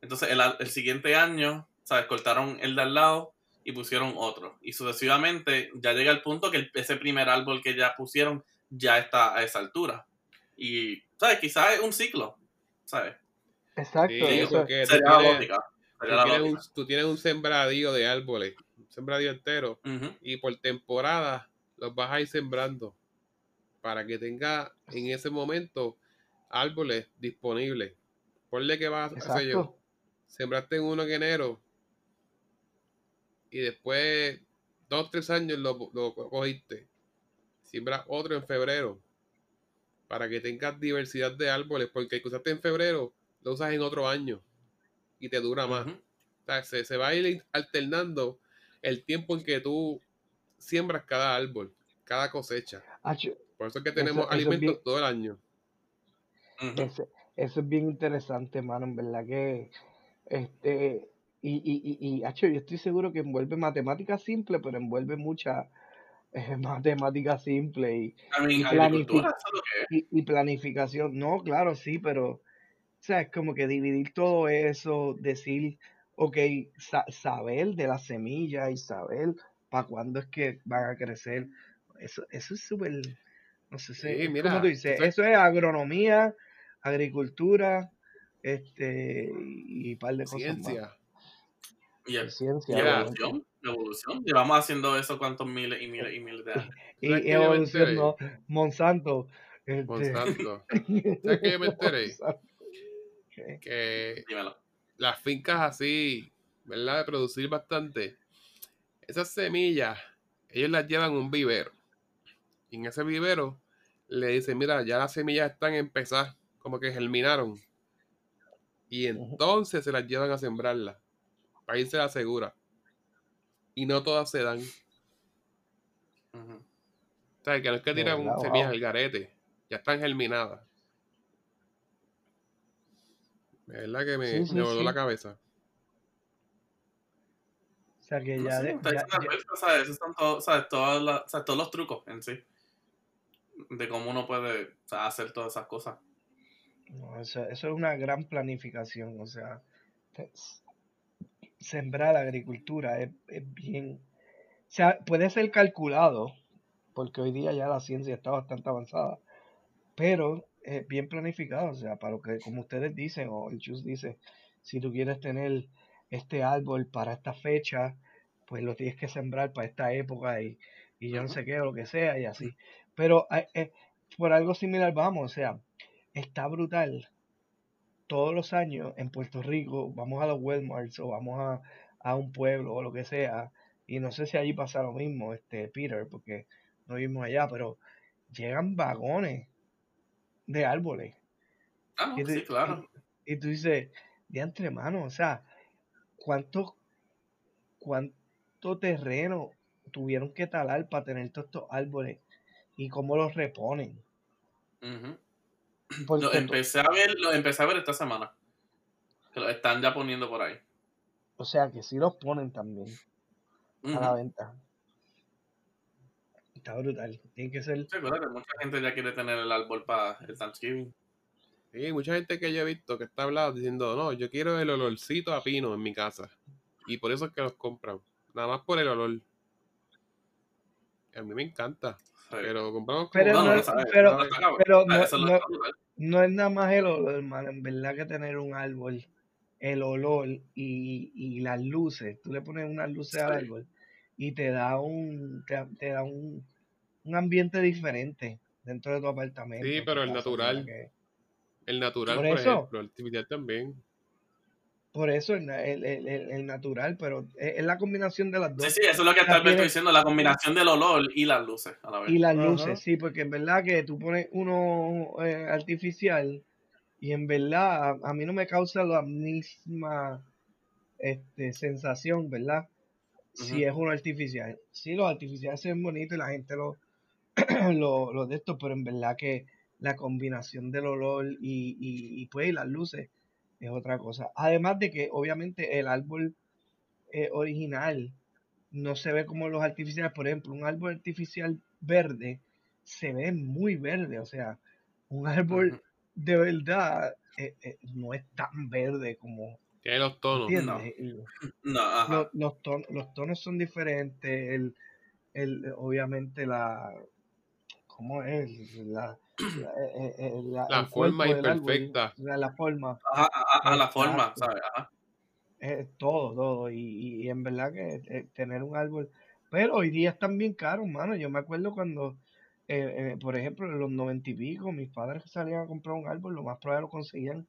Entonces el, el siguiente año ¿sabes? Cortaron el de al lado y pusieron otro. Y sucesivamente ya llega el punto que ese primer árbol que ya pusieron ya está a esa altura. Y, ¿sabes? Quizás es un ciclo, ¿sabes? Exacto. Sí, eso- Sería la tienes, lógica. Tú tienes un, lógica. tú tienes un sembradío de árboles, un sembradío entero, y por temporada los vas a ir sembrando para que tenga en ese momento árboles disponibles. Ponle que vas, qué sé yo, exacto. sembraste uno en enero y después dos tres años lo, lo cogiste. Siembras otro en febrero para que tengas diversidad de árboles, porque el que usaste en febrero lo usas en otro año y te dura más. Ujú. O sea, se, se va a ir alternando el tiempo en que tú siembras cada árbol, cada cosecha. Por eso es que tenemos eso es alimentos bien- todo el año. Ese- eso es bien interesante, mano, en verdad que este y, y, y, y hacho, yo estoy seguro que envuelve matemáticas simple, pero envuelve mucha eh, matemática simple y, I mean, planific- y planificación. No, claro, sí, pero o sea, es como que dividir todo eso, decir, ok, sa- saber de la semilla y saber para cuándo es que van a crecer. Eso, eso es súper, no sé, Sí, sé, es mira, como tú dices, eso es agronomía, agricultura, este, y un par de cosas más. Ciencia. Y, Y el- ciencia, y Mira, obviamente. evolución, evolución. Llevamos haciendo eso cuántos miles y miles y miles de años. Y, ¿Sabes y que yo me evolución, no, Monsanto. Este, Monsanto. ¿Sabes que yo me enteré? Monsanto. Que Dímelo. las fincas así, ¿verdad? De producir bastante. Esas semillas, ellos las llevan a un vivero. Y en ese vivero le dicen, mira, ya las semillas están empezadas, como que germinaron. Y entonces se las llevan a sembrarlas. Para irse la segura. Y no todas se dan. O sea, que no es que tiran semillas wow. al garete. Ya están germinadas. De verdad que me, Sí, sí, me voló sí. la cabeza. O sea que No ya, sé, de- está ya- diciendo ya- Alberto, ¿sabes? Esos son todos, ¿sabes? Todas las- o sea, todos los trucos en sí. De cómo uno puede o sea, hacer todas esas cosas. no, eso, eso es una gran planificación. O sea, te- sembrar la agricultura es, es bien. O sea, puede ser calculado, porque hoy día ya la ciencia está bastante avanzada, pero es bien planificado. O sea, para lo que, como ustedes dicen, o el Chus dice, si tú quieres tener este árbol para esta fecha, pues lo tienes que sembrar para esta época y, y yo no sé qué, o lo que sea, y así. Pero eh, eh, por algo similar vamos, o sea, está brutal. Todos los años en Puerto Rico vamos a los Walmarts o vamos a, a un pueblo o lo que sea, y no sé si allí pasa lo mismo, este Peter, porque no vivimos allá, pero llegan vagones de árboles. Ah, Y no, tú, sí, claro. y, y tú dices, diantre, mano, o sea, ¿cuánto, cuánto terreno tuvieron que talar para tener todos estos árboles? ¿Y cómo los reponen? Porque Lo empecé a ver, lo empecé a ver esta semana. Que lo están ya poniendo por ahí. o sea, que sí los ponen también a la venta. Está brutal. Tiene que ser... Sí, acuérdate, mucha gente ya quiere tener el árbol para el Thanksgiving. Sí, mucha gente que yo he visto que está hablando diciendo, no, yo quiero el olorcito a pino en mi casa. Y por eso es que los compran. Nada más por el olor. A mí me encanta. Sí. Pero compramos como Pero no, no, no, pero, pero no, es nada más el olor, hermano. En verdad que tener un árbol, el olor y, y las luces. Tú le pones unas luces al Sí. árbol y te da un, te, te da un, un ambiente diferente dentro de tu apartamento. Sí, pero el natural. ¿verdad que- el natural, Por por, eso. ejemplo, el artificial también. Por eso el, el, el- el- natural, pero es, es la combinación de las dos. Sí, sí, eso es lo que está Alberto tiene- diciendo, la combinación del olor y las luces a la vez. Y las luces, sí, porque en verdad que tú pones uno eh, artificial y en verdad a, a mí no me causa la misma este, sensación, ¿verdad? Si es uno artificial. Sí, los artificiales se ven bonitos y la gente lo, lo, lo de esto, pero en verdad que la combinación del olor y, y, y pues y las luces es otra cosa. Además de que obviamente el árbol eh, original no se ve como los artificiales. Por ejemplo, un árbol artificial verde se ve muy verde. O sea, un árbol de verdad eh, eh, no es tan verde como, Tiene los tonos. No, ajá. Los, los, ton- los tonos son diferentes. El, el, obviamente la... ¿cómo es? La, la, eh, eh, la, forma imperfecta. la, forma. Ajá, a, la forma, ¿sabes? Ajá. Es todo, todo. Y, y, en verdad que tener un árbol. Pero hoy día están bien caros, mano. Yo me acuerdo cuando, por ejemplo, en los noventa y pico, mis padres salían a comprar un árbol, lo más probable lo conseguían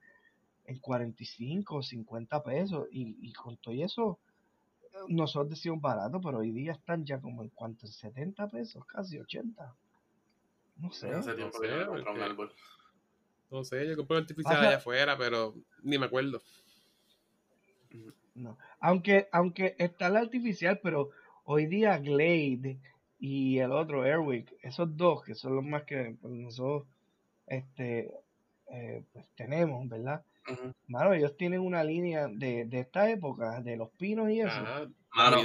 en 45 o 50 pesos. Y, y con todo eso, nosotros decimos barato, pero hoy día están ya como en cuanto, 70 pesos, casi 80. No sé. No sé, yo compré un artificial allá afuera, pero ni me acuerdo. No. Aunque, aunque está el artificial, pero hoy día Glade y el otro Airwick, esos dos que son los más que pues, nosotros este, eh, pues, tenemos, ¿verdad? Mano, ellos tienen una línea de, de esta época, de los pinos y eso. mano,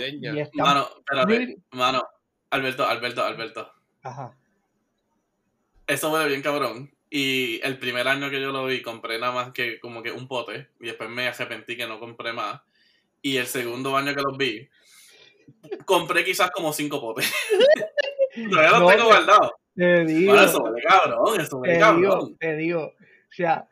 mano, espérate, mano, Alberto, Alberto, Alberto. Ajá. Eso fue bien cabrón. Y el primer año que yo lo vi, compré nada más que como que un pote. Y después me arrepentí que no compré más. Y el segundo año que los vi, compré quizás como cinco potes. Todavía los no, tengo guardados. Te digo. eso vale cabrón, eso vale cabrón. Digo, te digo, o sea,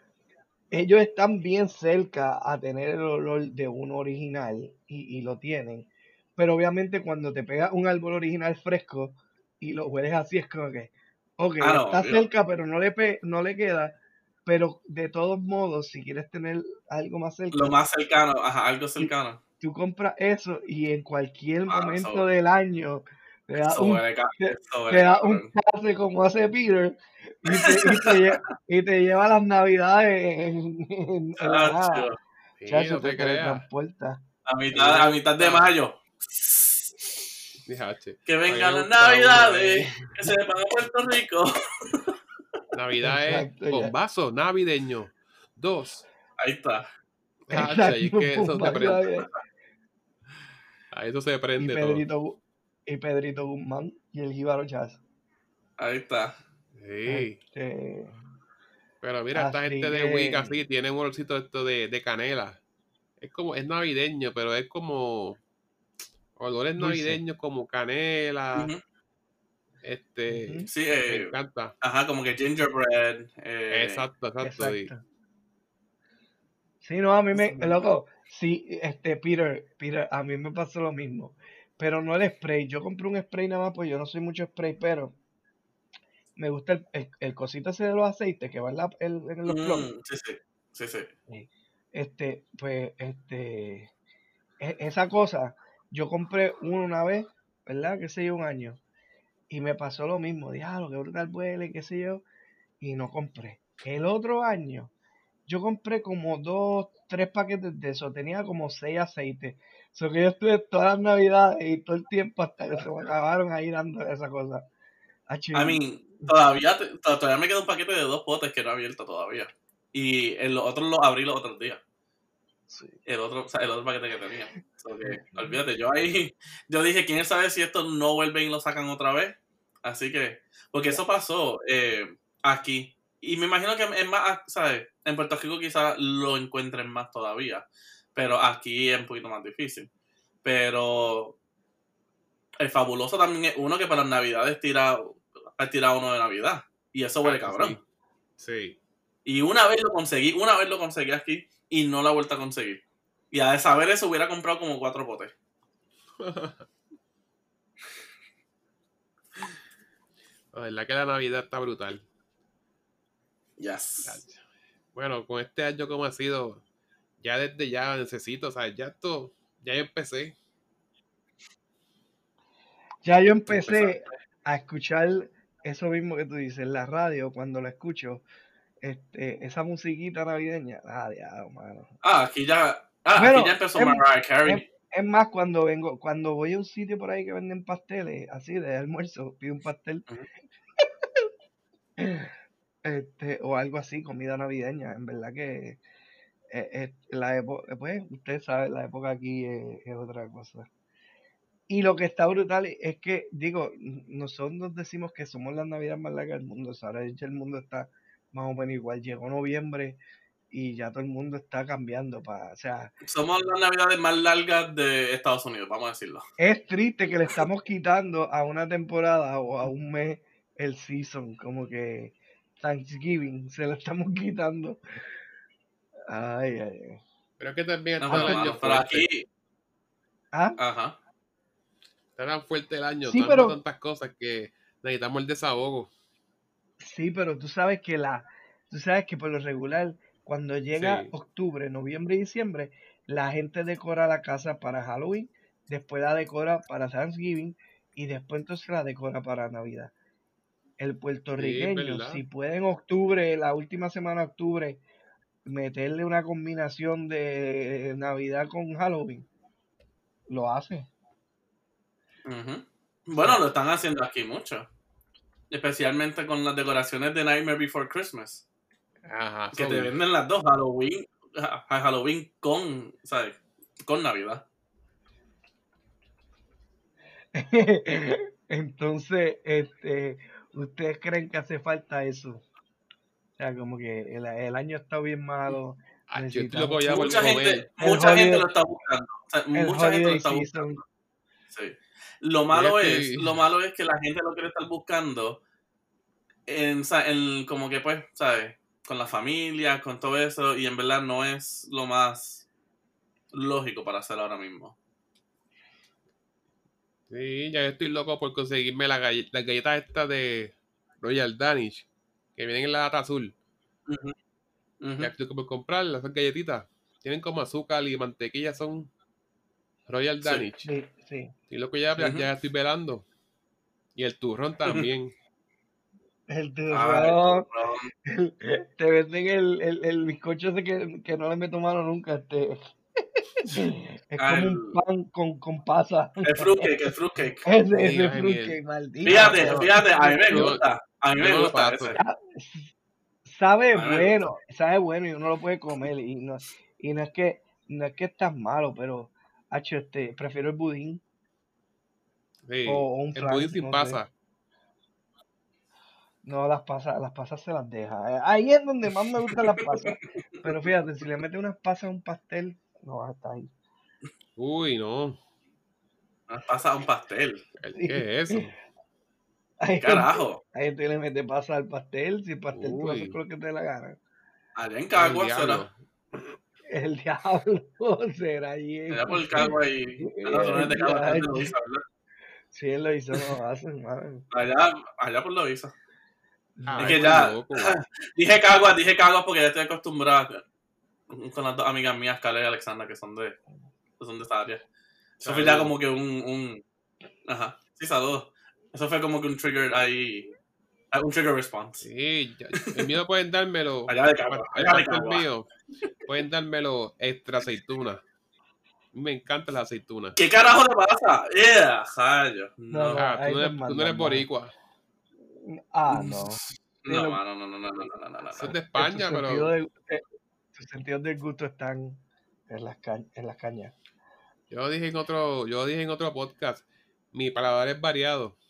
ellos están bien cerca a tener el olor de uno original y, lo tienen. Pero obviamente cuando te pega un árbol original fresco y lo hueles así es como que, ok, ah, está cerca pero no le, no le queda. Pero de todos modos, si quieres tener algo más cerca. Lo más cercano, ajá, algo cercano. Tú, compras eso y en cualquier ah, momento del año te da, un, un pase como hace Peter y te, lleva las navidades en, en, Chacho, te, transporta. A mitad, a mitad de mayo. Que vengan las navidades, que se van a Puerto Rico. Navidad es bombazo navideño. Dos. Ahí está. ahí que eso se prende. Ahí eso se prende y Pedrito, Y Pedrito Guzmán y el Jíbaro Jazz. Ahí está. Sí. Este, Pero mira, esta gente de Wicca así tiene un olorcito esto de, de, canela. Es como, es navideño, pero es como olores navideños como canela. Este, sí, me eh, encanta. Ajá, como que gingerbread. Eh, exacto, exacto. Sí. no, a mí me, loco, sí, este, Peter, Peter, a mí me pasó lo mismo, pero no el spray, yo compré un spray nada más, pues yo no soy mucho spray, pero me gusta el, el, cosito ese de los aceites que va en, la, en los mm, sí, sí, sí, sí. Este, pues, este, e, esa cosa, yo compré uno una vez, ¿verdad? Que sé yo, un año. Y me pasó lo mismo, diablo, que brutal huele, qué sé yo, y no compré. El otro año, yo compré como dos, tres paquetes de eso, tenía como seis aceites. So que yo estuve todas las navidades y todo el tiempo hasta que se me acabaron ahí dando esa cosa. I mean, todavía, todavía me queda un paquete de dos potes que no he abierto todavía. Y el otro lo abrí los otros días. El, otro, el otro paquete que tenía. olvídate, yo ahí, yo dije, quién sabe si esto no vuelven y lo sacan otra vez. Así que, porque eso pasó eh, aquí. Y me imagino que es más, ¿sabes? En Puerto Rico quizás lo encuentren más todavía. Pero aquí es un poquito más difícil. Pero el fabuloso también es uno que para las navidades tira ha tirado uno de Navidad. Y eso huele ah, cabrón. Sí. Y una vez lo conseguí, una vez lo conseguí aquí y no la he vuelto a conseguir. Y a saber eso hubiera comprado como cuatro potes. la verdad que la Navidad está brutal. Yes. Bueno, con este año como ha sido, ya desde ya necesito, o sea, ya esto, ya empecé. Ya yo empecé a escuchar eso mismo que tú dices, en la radio, cuando lo escucho, este, esa musiquita navideña, ah, diablo, mano. Ah, aquí ya, ah, aquí ya empezó Mariah Carey. Es, más, cuando vengo, cuando voy a un sitio por ahí que venden pasteles, así de almuerzo, pido un pastel. este, o algo así, comida navideña, en verdad que eh, eh, la época, pues, usted sabe, la época aquí es otra cosa. Y lo que está brutal es que, digo, nosotros decimos que somos la Navidad más larga del mundo. Ahora el mundo está más o menos igual. Llegó noviembre y ya todo el mundo está cambiando. Para, o sea, somos la Navidad más larga de Estados Unidos, vamos a decirlo. Es triste que le estamos quitando a una temporada o a un mes el season, como que Thanksgiving, se lo estamos quitando. Ay, ay, ay. Pero es que también No, está el pero, año mano, pero fuerte. aquí. ¿Ah? Ajá. Está tan fuerte el año, Sí, tantas, pero- tantas cosas que necesitamos el desahogo. Sí, pero tú sabes que la, tú sabes que por lo regular, cuando llega Sí. octubre, noviembre y diciembre, la gente decora la casa para Halloween, después la decora para Thanksgiving y después entonces la decora para Navidad. El puertorriqueño, si puede en octubre, la última semana de octubre, meterle una combinación de Navidad con Halloween, lo hace. Bueno, lo están haciendo aquí mucho. Especialmente con las decoraciones de Nightmare Before Christmas. Ajá, Que te venden las dos Halloween, Halloween con, ¿sabes? Con Navidad. Entonces, este, ¿ustedes creen que hace falta eso? O sea, como que el, el año está bien malo. Ah, yo estoy necesitamos- loco ya por Mucha gente, lo está buscando. O sea, El mucha gente lo está buscando. Sí. Lo malo es, lo malo es que la gente lo quiere estar buscando en como que pues, ¿sabes? Con la familia, con todo eso, y en verdad no es lo más lógico para hacer ahora mismo. Sí, ya estoy loco por conseguirme las galletas estas de Royal Danish, que vienen en la lata azul. Ya estoy loco por comprarlas, esas galletitas. Tienen como azúcar y mantequilla, son Royal. Danish. Sí, sí. Y loco ya, ya- ya estoy velando. Y el turrón también. El Ay, turrón, el- te venden el, el, el bizcocho ese que, que no le meto mano nunca. Este. Es Ah, como el- un pan con, con pasa. El fruitcake, el fruitcake. Ese, ese ay, fruitcake, maldito. Fíjate, pero- fíjate, a mí me gusta. A mí me gusta ese. sabe bueno, sabe bueno y uno lo puede comer y no, y no es que no es que estás malo, pero hacho, este, prefiero el budín Sí. o, o un el pudín sin no sé. No, las pasas, las pasas se las deja. Eh, Ahí es donde más me gustan las pasas. Pero fíjate, si le metes unas pasas a un pastel, no vas a estar ahí. Uy, no. Pasa un pastel. ¿Qué es eso? Ahí, Carajo. ahí te le metes pasas al pastel, si el pastel tú haces Uy. con lo que te dé la gana. Allá en Cagua será. El diablo será allí. en- Allá por el Cagua y en las zonas de Cagua. Si él lo hizo, no lo hacen. Allá, allá por lo hizo. Ay, Es que ya- loco. Dije Caguas, dije Caguas porque ya estoy acostumbrado con las dos amigas mías, Carla y Alexandra, que son de, que son de esa área. Eso fue ya como que un, un... Ajá, sí, saludos. Eso fue como que un trigger ahí, ah, un trigger response. Sí, ya- el mío pueden dármelo. Allá de el allá de mío, pueden dármelo extra aceituna. Me encantan las aceitunas. ¿Qué carajo le pasa? Yeah, rayo. No, No, Ah, tú, no te eres, tú no eres boricua. Ah, no. no, no, no, no, no, no, no, no, no. Es de España, pero. de- sentidos del gusto están en las, ca- en las cañas. Yo dije en otro, yo dije en otro podcast, mi paladar es variado.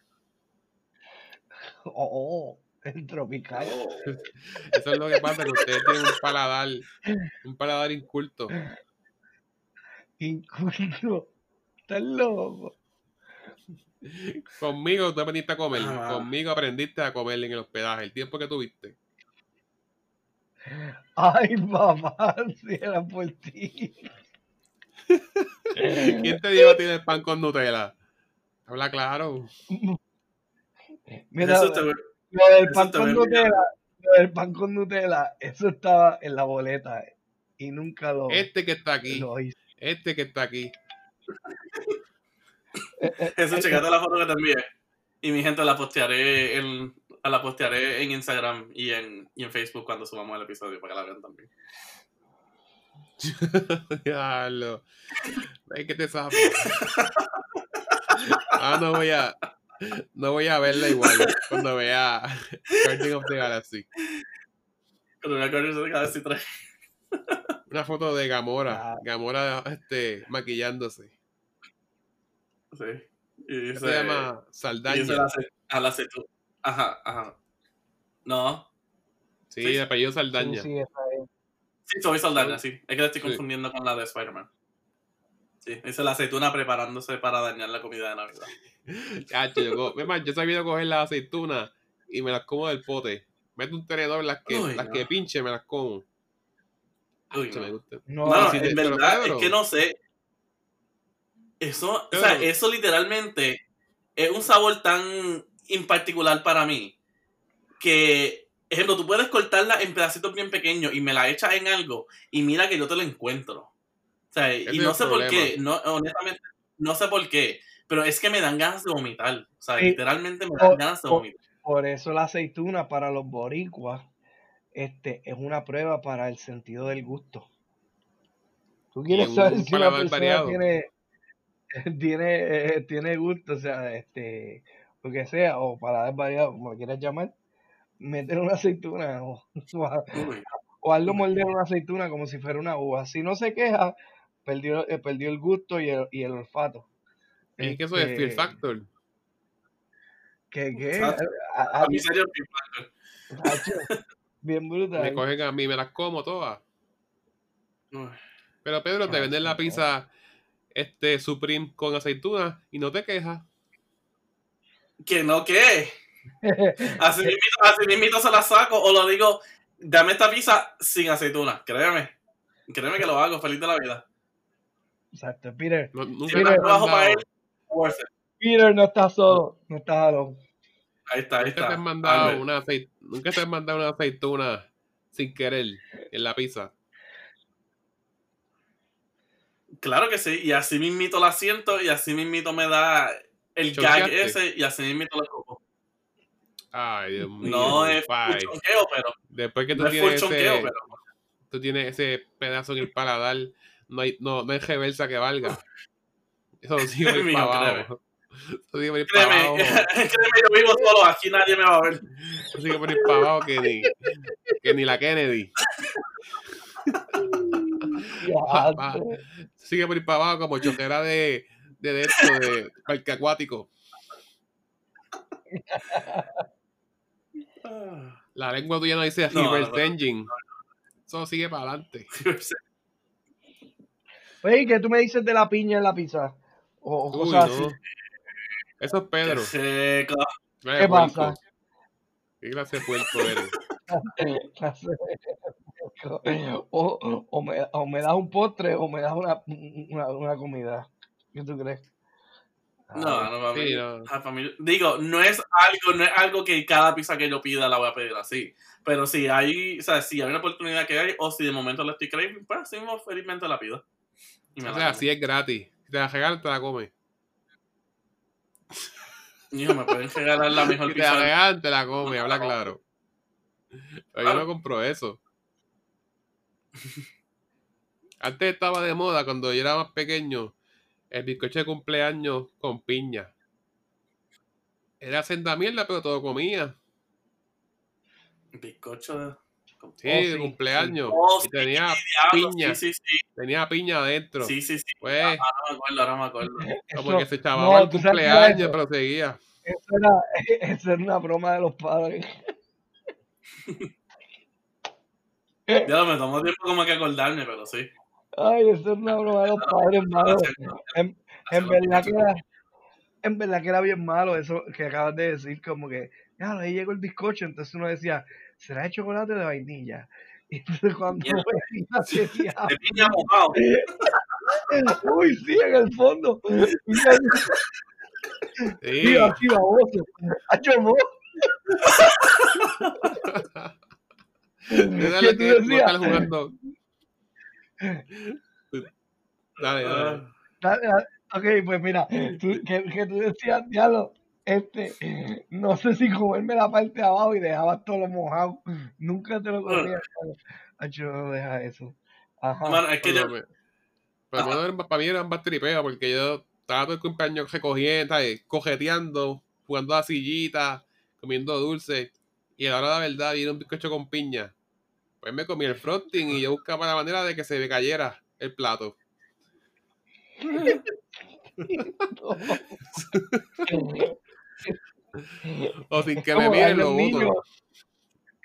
Oh, oh, el tropical. Oh. Eso es lo que pasa, que ustedes tienen un paladar, un paladar inculto. Inculto. Estás loco. Conmigo tú aprendiste a comer. Ah. Conmigo aprendiste a comer en el hospedaje, el tiempo que tuviste. Ay, mamá, si era por ti. ¿Quién te dijo a ti el pan con Nutella? Habla claro. Mira, Eso te- lo del pan con Nutella, lo del pan con Nutella, eso estaba en la boleta eh, y nunca lo, Este que está aquí, este que está aquí. Eso, checate la foto que te envié. Y mi gente la postearé en, la postearé en Instagram y en, y en Facebook cuando subamos el episodio para que la vean también. Diablo. Ven que te sabe. Ah, no voy a. No voy a verla igual cuando vea Guardian of the Galaxy. Pero me acuerdo de Galaxy 3. Una foto de Gamora. Ah. Gamora este, maquillándose. Sí. Y ¿Qué dice, se llama? y Saldaña. dice la, ace- a la aceitu- Ajá, ajá. No. Sí, sí. el apellido Saldaña. sí, esa es. Sí, soy Saldaña, sí. Es que la estoy Sí. confundiendo con la de Spider-Man. Sí, dice la aceituna preparándose para dañar la comida de Navidad. Yo, co- es más, yo he sabido coger las aceitunas y me las como del pote. Meto un tenedor, las que, Uy, las no. que pinche me las como. Uy, Se no. me gusta. No, si te- en verdad, es que no sé. Eso, o sea, eso literalmente es un sabor tan imparticular para mí que, ejemplo, tú puedes cortarla en pedacitos bien pequeños y me la echas en algo y mira que yo te lo encuentro. O sea, y no sé por qué, no, honestamente, no sé por qué, pero es que me dan ganas de vomitar. O sea, Sí. literalmente me dan ganas de vomitar. Por eso la aceituna para los boricuas este, es una prueba para el sentido del gusto. ¿Tú quieres un saber si una persona tiene, tiene, eh, tiene gusto, o sea, este, lo que sea, o paladar variado, como lo quieras llamar? Meter una aceituna o, o, a- o hazlo morder una aceituna como si fuera una uva. Si no se queja, perdió, eh, perdió el gusto y el, y el olfato. ¿Y qué eso es Fear Este, Factor? ¿Qué? qué? Exacto. A- a- a mí sería un Hacho, Bien Me brutal. cogen a mí, me las como todas. Pero Pedro, te Ah, venden la pizza este Supreme con aceituna y no te quejas. Que no, ¿qué? Así mismito se la saco o lo digo, dame esta pizza sin aceituna, créeme. Créeme que lo hago, feliz de la vida. Exacto, Peter. No- nunca Si han trabajo para él. Peter no está solo, no está alone. Ahí está, ahí nunca está. te han mandado una aceit- nunca te han mandado una aceituna sin querer en la pizza. Claro que sí, y así mismito la siento y así mismito me da el gag ese y así mismito la cojo. Ay, Dios mío. No es full chonqueo, pero Después que tú no tienes chonqueo, ese, pero tú tienes ese pedazo en el paladar, no hay, no, no hay reversa que valga. Eso sigue por ir Mijo, para abajo. Eso sigue por ir para créeme, abajo. créeme, yo vivo solo, aquí nadie me va a ver. Eso sigue por ir para abajo que ni, que ni la Kennedy. Sigue por ir para abajo como choquera de, de, de esto, de parque acuático. La lengua tuya no dice No, reverse no, no. engine. Eso sigue para adelante. Oye, ¿qué tú me dices de la piña en la pizza? O, o Uy, cosas no. así. Eso es Pedro. Qué ¿Qué puerco. pasa? ¿Qué clase de puerco eres? o, o, me, o me das un postre o me das una, una, una comida. ¿Qué tú crees? No, no, para Sí, mí, no. ah, digo, no es algo, no es algo que cada pizza que yo pida la voy a pedir así. Pero si hay, o sea, si hay una oportunidad que hay, o si de momento la estoy craving, pues sí, mismo felizmente la pido. Y me O la sea, si es gratis. Si te la regalan, te la comes. Hijo, me pueden regalar la mejor Si te la pizza. regalan, te la comes, habla claro. Pero yo no compro eso. Antes estaba de moda, cuando yo era más pequeño, el bizcocho de cumpleaños con piña. Era senda mierda, pero todo comía. Bizcocho de... Sí, Oh, de sí, cumpleaños. Oh, y sí, tenía, piña. Sí, sí, sí. tenía piña adentro. Sí, sí, sí. Pues, Ahora me acuerdo, ahora me acuerdo. como Eso, que se echaba no, el ¿tú sabes qué era cumpleaños, pero seguía. eso era, eso era una broma de los padres. Ya me tomó tiempo como que acordarme, pero sí. Ay, eso era una broma de los padres, malo. En, en verdad que era, en verdad que era bien malo eso que acabas de decir, como que, ya, ahí llegó el bizcocho, entonces uno decía, ¿será de chocolate o de vainilla? Y entonces cuando Mierda. veía, decía, De piña mojado. uy, sí, en el fondo. Mira, Sí. Baboso. Mo. Dale ¿Qué tú decías? Dale, dale. Dale, dale. Ok, pues mira, tú, que, que tú decías, diablo, este, no sé si comerme la parte de abajo y dejabas todo lo mojado. Nunca te lo comías. Hacho, no deja eso. Ajá. Es que yo, Pero, bueno, para mí era más tripeo porque yo estaba todo el cumpleaños recogiendo, cojeteando, jugando a la sillita, comiendo dulce. Y a la hora de la verdad viene un bizcocho con piña. Pues me comí el frosting y yo buscaba la manera de que se me cayera el plato. O sin que me miren darle a lo un boto. niño,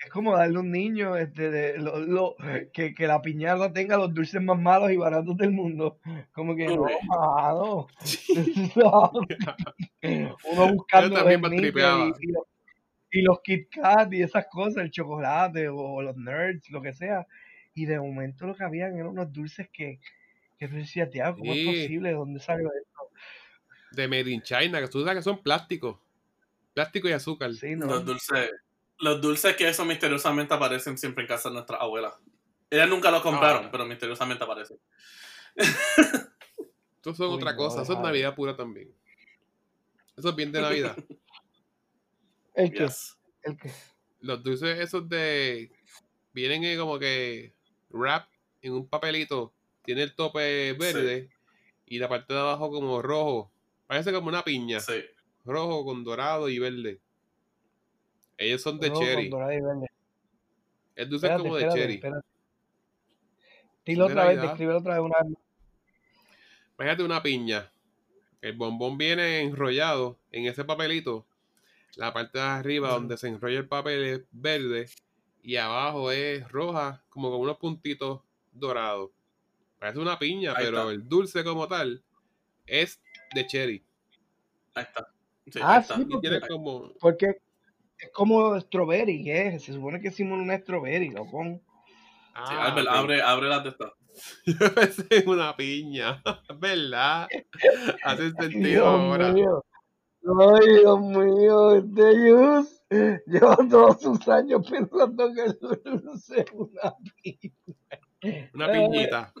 es como darle a un niño este, de, lo, lo- que, que la piñata tenga los dulces más malos y baratos del mundo. Como que no, mano. Uno buscando Yo también me y, y y los Kit Kat y esas cosas, el chocolate o los nerds, lo que sea. Y de momento lo que habían eran unos dulces que, que tú decías, tío, ¿cómo es posible? ¿De dónde salió esto? De Made in China, que tú sabes que son plásticos. Plástico y azúcar. Sí, ¿no? Los dulces, los dulces que eso misteriosamente aparecen siempre en casa de nuestras abuelas. Ellas nunca los compraron, ah. pero misteriosamente aparecen. Eso son otra cosa, eso es Navidad pura también. Eso es bien de Navidad. ¿El qué? ¿El qué? Los dulces esos de... Vienen como que wrap en un papelito. Tiene el tope verde y la parte de abajo como rojo. Parece como una piña. Sí. Rojo con dorado y verde. Ellos son de cherry. Con dorado y verde. El dulce es como de cherry. Dilo otra vez, describe otra vez una vez. Fíjate una piña. El bombón viene enrollado en ese papelito. La parte de arriba donde se enrolla el papel es verde y abajo es roja, como con unos puntitos dorados. Parece una piña, pero el dulce como tal es de cherry. Ahí está. ah, sí, porque, como... porque es como strawberry, ¿eh? se supone que hicimos una strawberry, ¿no? Con... Ah, abre, abre las de estas. Yo pensé en una piña, ¿verdad? Hace sentido ahora. Ay, Dios mío, este Yus lleva todos sus años pensando que el dulce es una piña. Una piñita.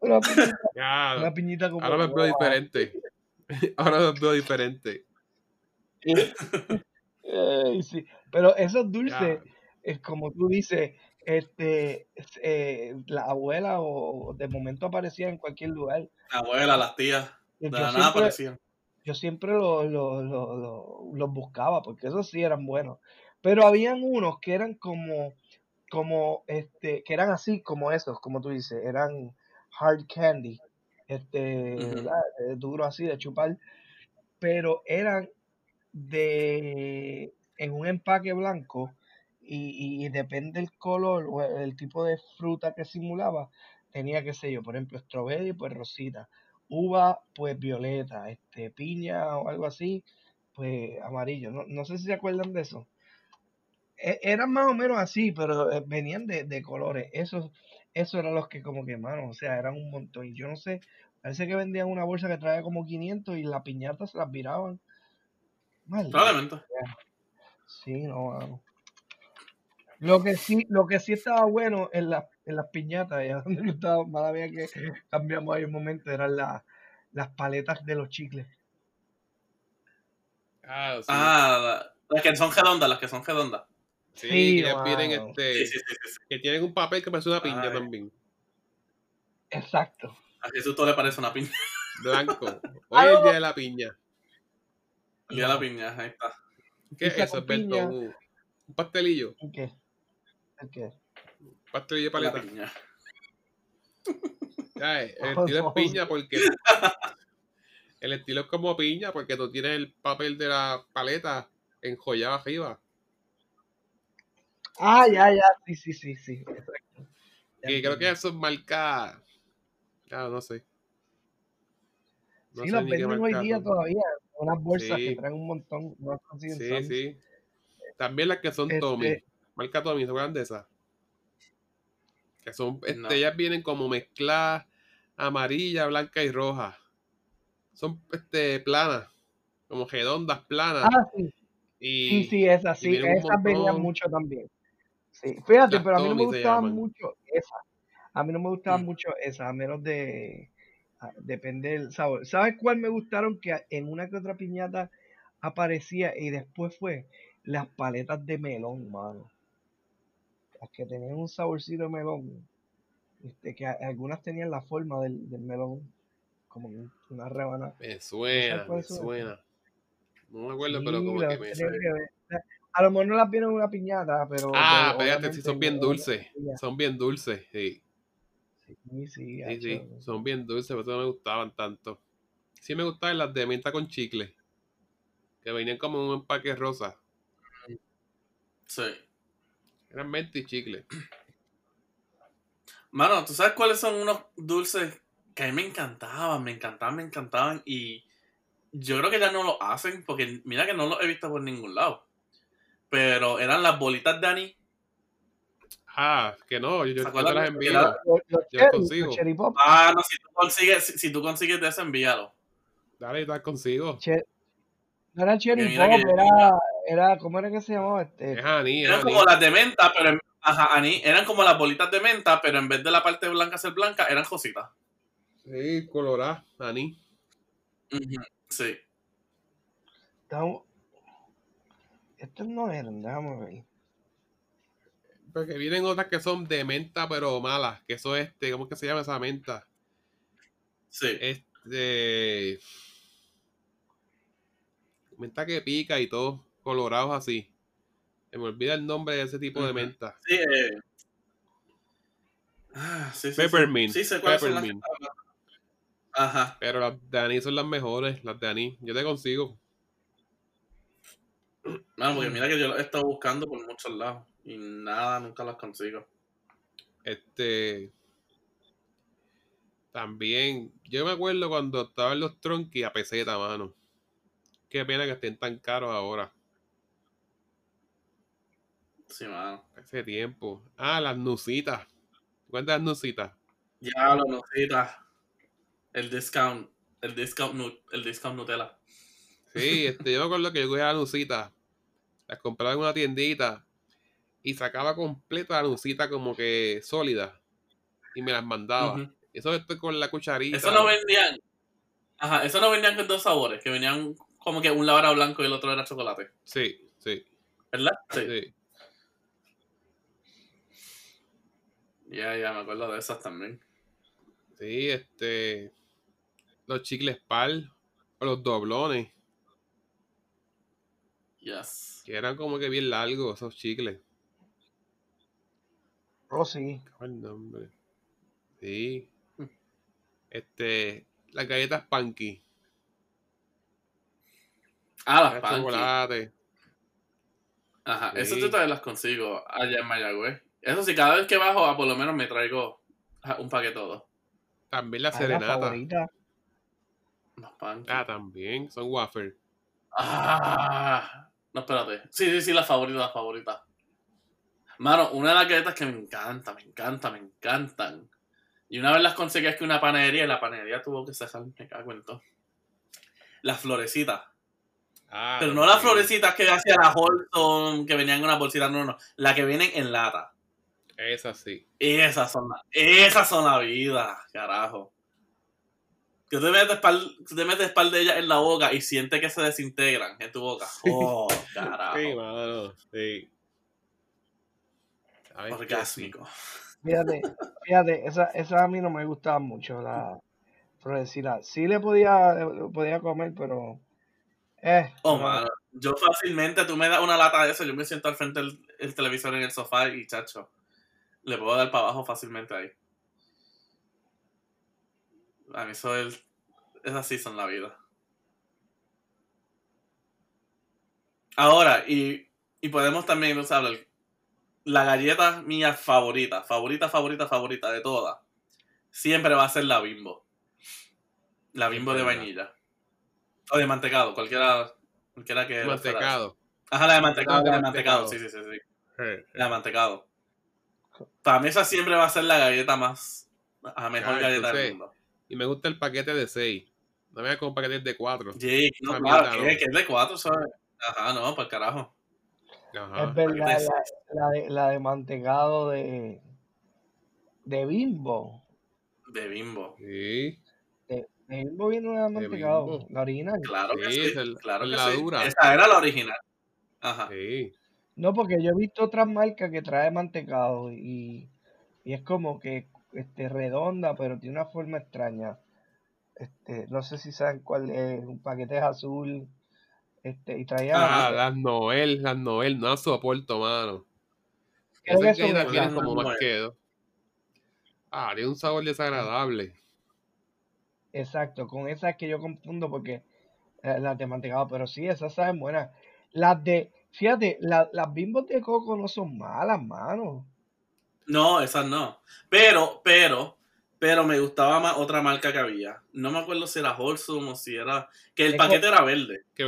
una piñita. una piñita como Ahora me veo diferente. Ahora me veo diferente. sí. Pero esos dulces, es como tú dices, este, eh, la abuela o de momento aparecía en cualquier lugar. La abuela, las tías, de la nada aparecían. Yo siempre los lo, buscaba porque esos sí eran buenos. Pero habían unos que eran como, como, este, que eran así como esos, como tú dices, eran hard candy, este, eh, duro así de chupar, pero eran de, en un empaque blanco y, depende del color o el tipo de fruta que simulaba, tenía, que sé yo, por ejemplo, strawberry, pues rosita, uva, pues violeta, este, piña o algo así, pues amarillo. No, sé si se acuerdan de eso. E, eran más o menos así, pero eh, venían de, colores. Esos, eso eran los que como que, mano, o sea, eran un montón. Y yo no sé, parece que vendían una bolsa que traía como 500 y las piñatas se las viraban. Probablemente. Sí, no. Lo que sí, lo que sí estaba bueno en, la, en las piñatas, ya donde estaba, mala mía que cambiamos ahí un momento, eran las paletas de los chicles. Ah, sí. ah, las que son redondas, las que son redondas. Sí, sí que vienen este, que tienen un papel que parece una piña también. Exacto. A Jesús todo le parece una piña. Blanco. Hoy es el día de la piña. El día de la piña, ahí está. ¿Qué es eso, Un pastelillo. ¿Qué? Qué? Pastel de paleta. el estilo es piña porque. El estilo es como piña porque tú tienes el papel de la paleta enjollado arriba. Ah, ya, ya, sí, sí, sí, sí. y creo que eso es marca. Ah, no sé. No sí, los venden hoy día todavía. Unas bolsas que traen un montón. No sí, sí. También las que son este, Tommy. Marca Tommy, ¿se acuerdan de esas? Que son, este, ellas vienen como mezcladas amarilla, blanca y roja. Son este, planas, como redondas, planas. Ah, sí. sí, sí, esas, sí. Esas venían mucho también. Sí, fíjate, pero a mí no me gustaban mucho esas. A mí no me gustaban mm. mucho esas, a menos de. depende del sabor. ¿Sabes cuál me gustaron? Que en una que otra piñata aparecía y después fue las paletas de melón, mano las que tenían un saborcito de melón, este, que algunas tenían la forma del, melón, como una rebanada. Me suena, me suena. No me acuerdo, pero como que me suena. A lo mejor no las vieron en una piñata, pero. Ah, espérate, sí, son bien dulces. Son bien dulces, sí. Sí, sí, sí, son bien dulces, pero no me gustaban tanto. Sí me gustaban las de menta con chicle, que venían como en un empaque rosa. Sí. Eran menta y chicle. Mano, ¿tú sabes cuáles son unos dulces que a mí me encantaban, me encantaban, me encantaban? Y yo creo que ya no lo hacen porque mira que no los he visto por ningún lado. pero eran las bolitas de anís. Ah, que no, yo, ¿Se yo te las envío. Los, los Yo los cherry, consigo. Ah, no, si tú consigues, si, si tú consigues de eso, envíalo. Dale, yo te las consigo. Che- no era cherry pop, que- era, era, ¿cómo era que se llamaba? Este, Es Ani, es Eran como las de menta, pero en- ajá, anís, eran como las bolitas de menta, pero en vez de la parte blanca ser blanca, eran cositas. Sí, colorada, Ani. Ujú, Sí. estamos- estos no eran, déjame ver. Porque vienen otras que son de menta, pero malas. Que eso este, ¿cómo es que se llama esa menta? Sí. Este. Menta que pica y todo, colorados así. Se me olvida el nombre de ese tipo de menta. Sí, eh. Ah, sí, sí. Peppermint. Sí, sé cuáles son las- Peppermint. Ajá. Pero las de anís son las mejores, las de anís. Yo te consigo. No, porque mira que yo las he estado buscando por muchos lados y nada, nunca las consigo. Este. También, yo me acuerdo cuando estaban los tronquis a peseta, mano. Qué pena que estén tan caros ahora. Sí, mano. Ese tiempo. Ah, las nusitas. ¿Cuántas nusitas? Ya lo notita. El discount. El discount, el discount Nutella. Sí, este, yo me acuerdo que yo cogía la nusita, las compraba en una tiendita y sacaba completa la nusita como que sólida y me las mandaba. Ujú. Eso estoy con la cucharita. Eso no vendían. Ajá, eso no vendían con dos sabores, que venían como que un lado era blanco y el otro era chocolate. Sí, sí, ¿Verdad? Sí. sí. Ya, ya, me acuerdo de esas también. Sí, este. Los chicles pal o los doblones, Yes. que eran como que bien largos esos chicles. Oh, sí. ¿Cuál es el nombre? Sí. Este. Las galletas Panky. Ah, las panquis. chocolate. Ajá, Sí. eso yo todavía las consigo allá en Mayagüez. Eso sí, cada vez que bajo, ah, por lo menos me traigo ajá, un paquete todo. También la Ah, la serenata. Los panquis. Ah, también. Son wafer. Ah, no, espérate. Sí, sí, sí, la favorita, la favorita. Mano, una de las galletas que me encanta, me encanta, me encantan. Y una vez las conseguí es que una panadería, y la panadería tuvo que cerrar, me cago en todo. Las florecitas. Ah, Pero no las florecitas que hacía la Holton, que venían en una bolsita, no, no. La que vienen en lata. Esas sí. Esas son la, esas son la vida, carajo. Que te metes par, te metes par de ellas en la boca y sientes que se desintegran en tu boca. Oh, carajo. Sí, mano. Sí. Orgásmico. Fíjate, fíjate, esa, esa a mí no me gustaba mucho, la florecida. Sí le podía, le podía comer, pero... Eh, Oh, no. mano. Yo fácilmente, tú me das una lata de eso, yo me siento al frente del el televisor en el sofá y chacho. Le puedo dar para abajo fácilmente ahí. A mí eso es, es así son la vida. Ahora, y, y podemos también, o sea, hablar, la galleta mía favorita, favorita, favorita, favorita de todas, siempre va a ser la bimbo. La bimbo de vainilla. O de mantecado, cualquiera, cualquiera que... Mantecado. Ajá, la de mantecado, Ah, la de mantecado, sí, sí, sí, sí. La de mantecado. Para mí esa siempre va a ser la galleta más... La mejor Ah, galleta del mundo. Y me gusta el paquete de 6. No me con paquetes de 4. Jake, no, esa claro, mierda, que, no. que es de cuatro, ¿sabes? Ajá, no, para el carajo. Ajá. Es verdad, paquete de la, la de, la de mantecado de, de Bimbo. De bimbo. Sí. De, de Bimbo viene una de mantecado, Bimbo. la original. Claro que Sí, sí, es el- claro que la sí. dura. Esa era la original. Ajá. Sí. No, porque yo he visto otras marcas que trae mantecado y, y es como que este redonda, pero tiene una forma extraña. Este, no sé si saben cuál es, un paquete es azul, este, y traía Ah, las Noel, las Noel, no las soporto, mano. Creo que Esas son galletas esas. vienen como más que dos. Ah, tiene un sabor desagradable. Exacto, con esas que yo confundo porque eh, las de mantecado, pero sí, esas saben buenas. Las de, fíjate, la- las bimbos de coco no son malas, mano. No, esas no. Pero, pero, pero me gustaba más otra marca que había. No me acuerdo si era Wholesome o si era... Que el Es paquete era verde. Que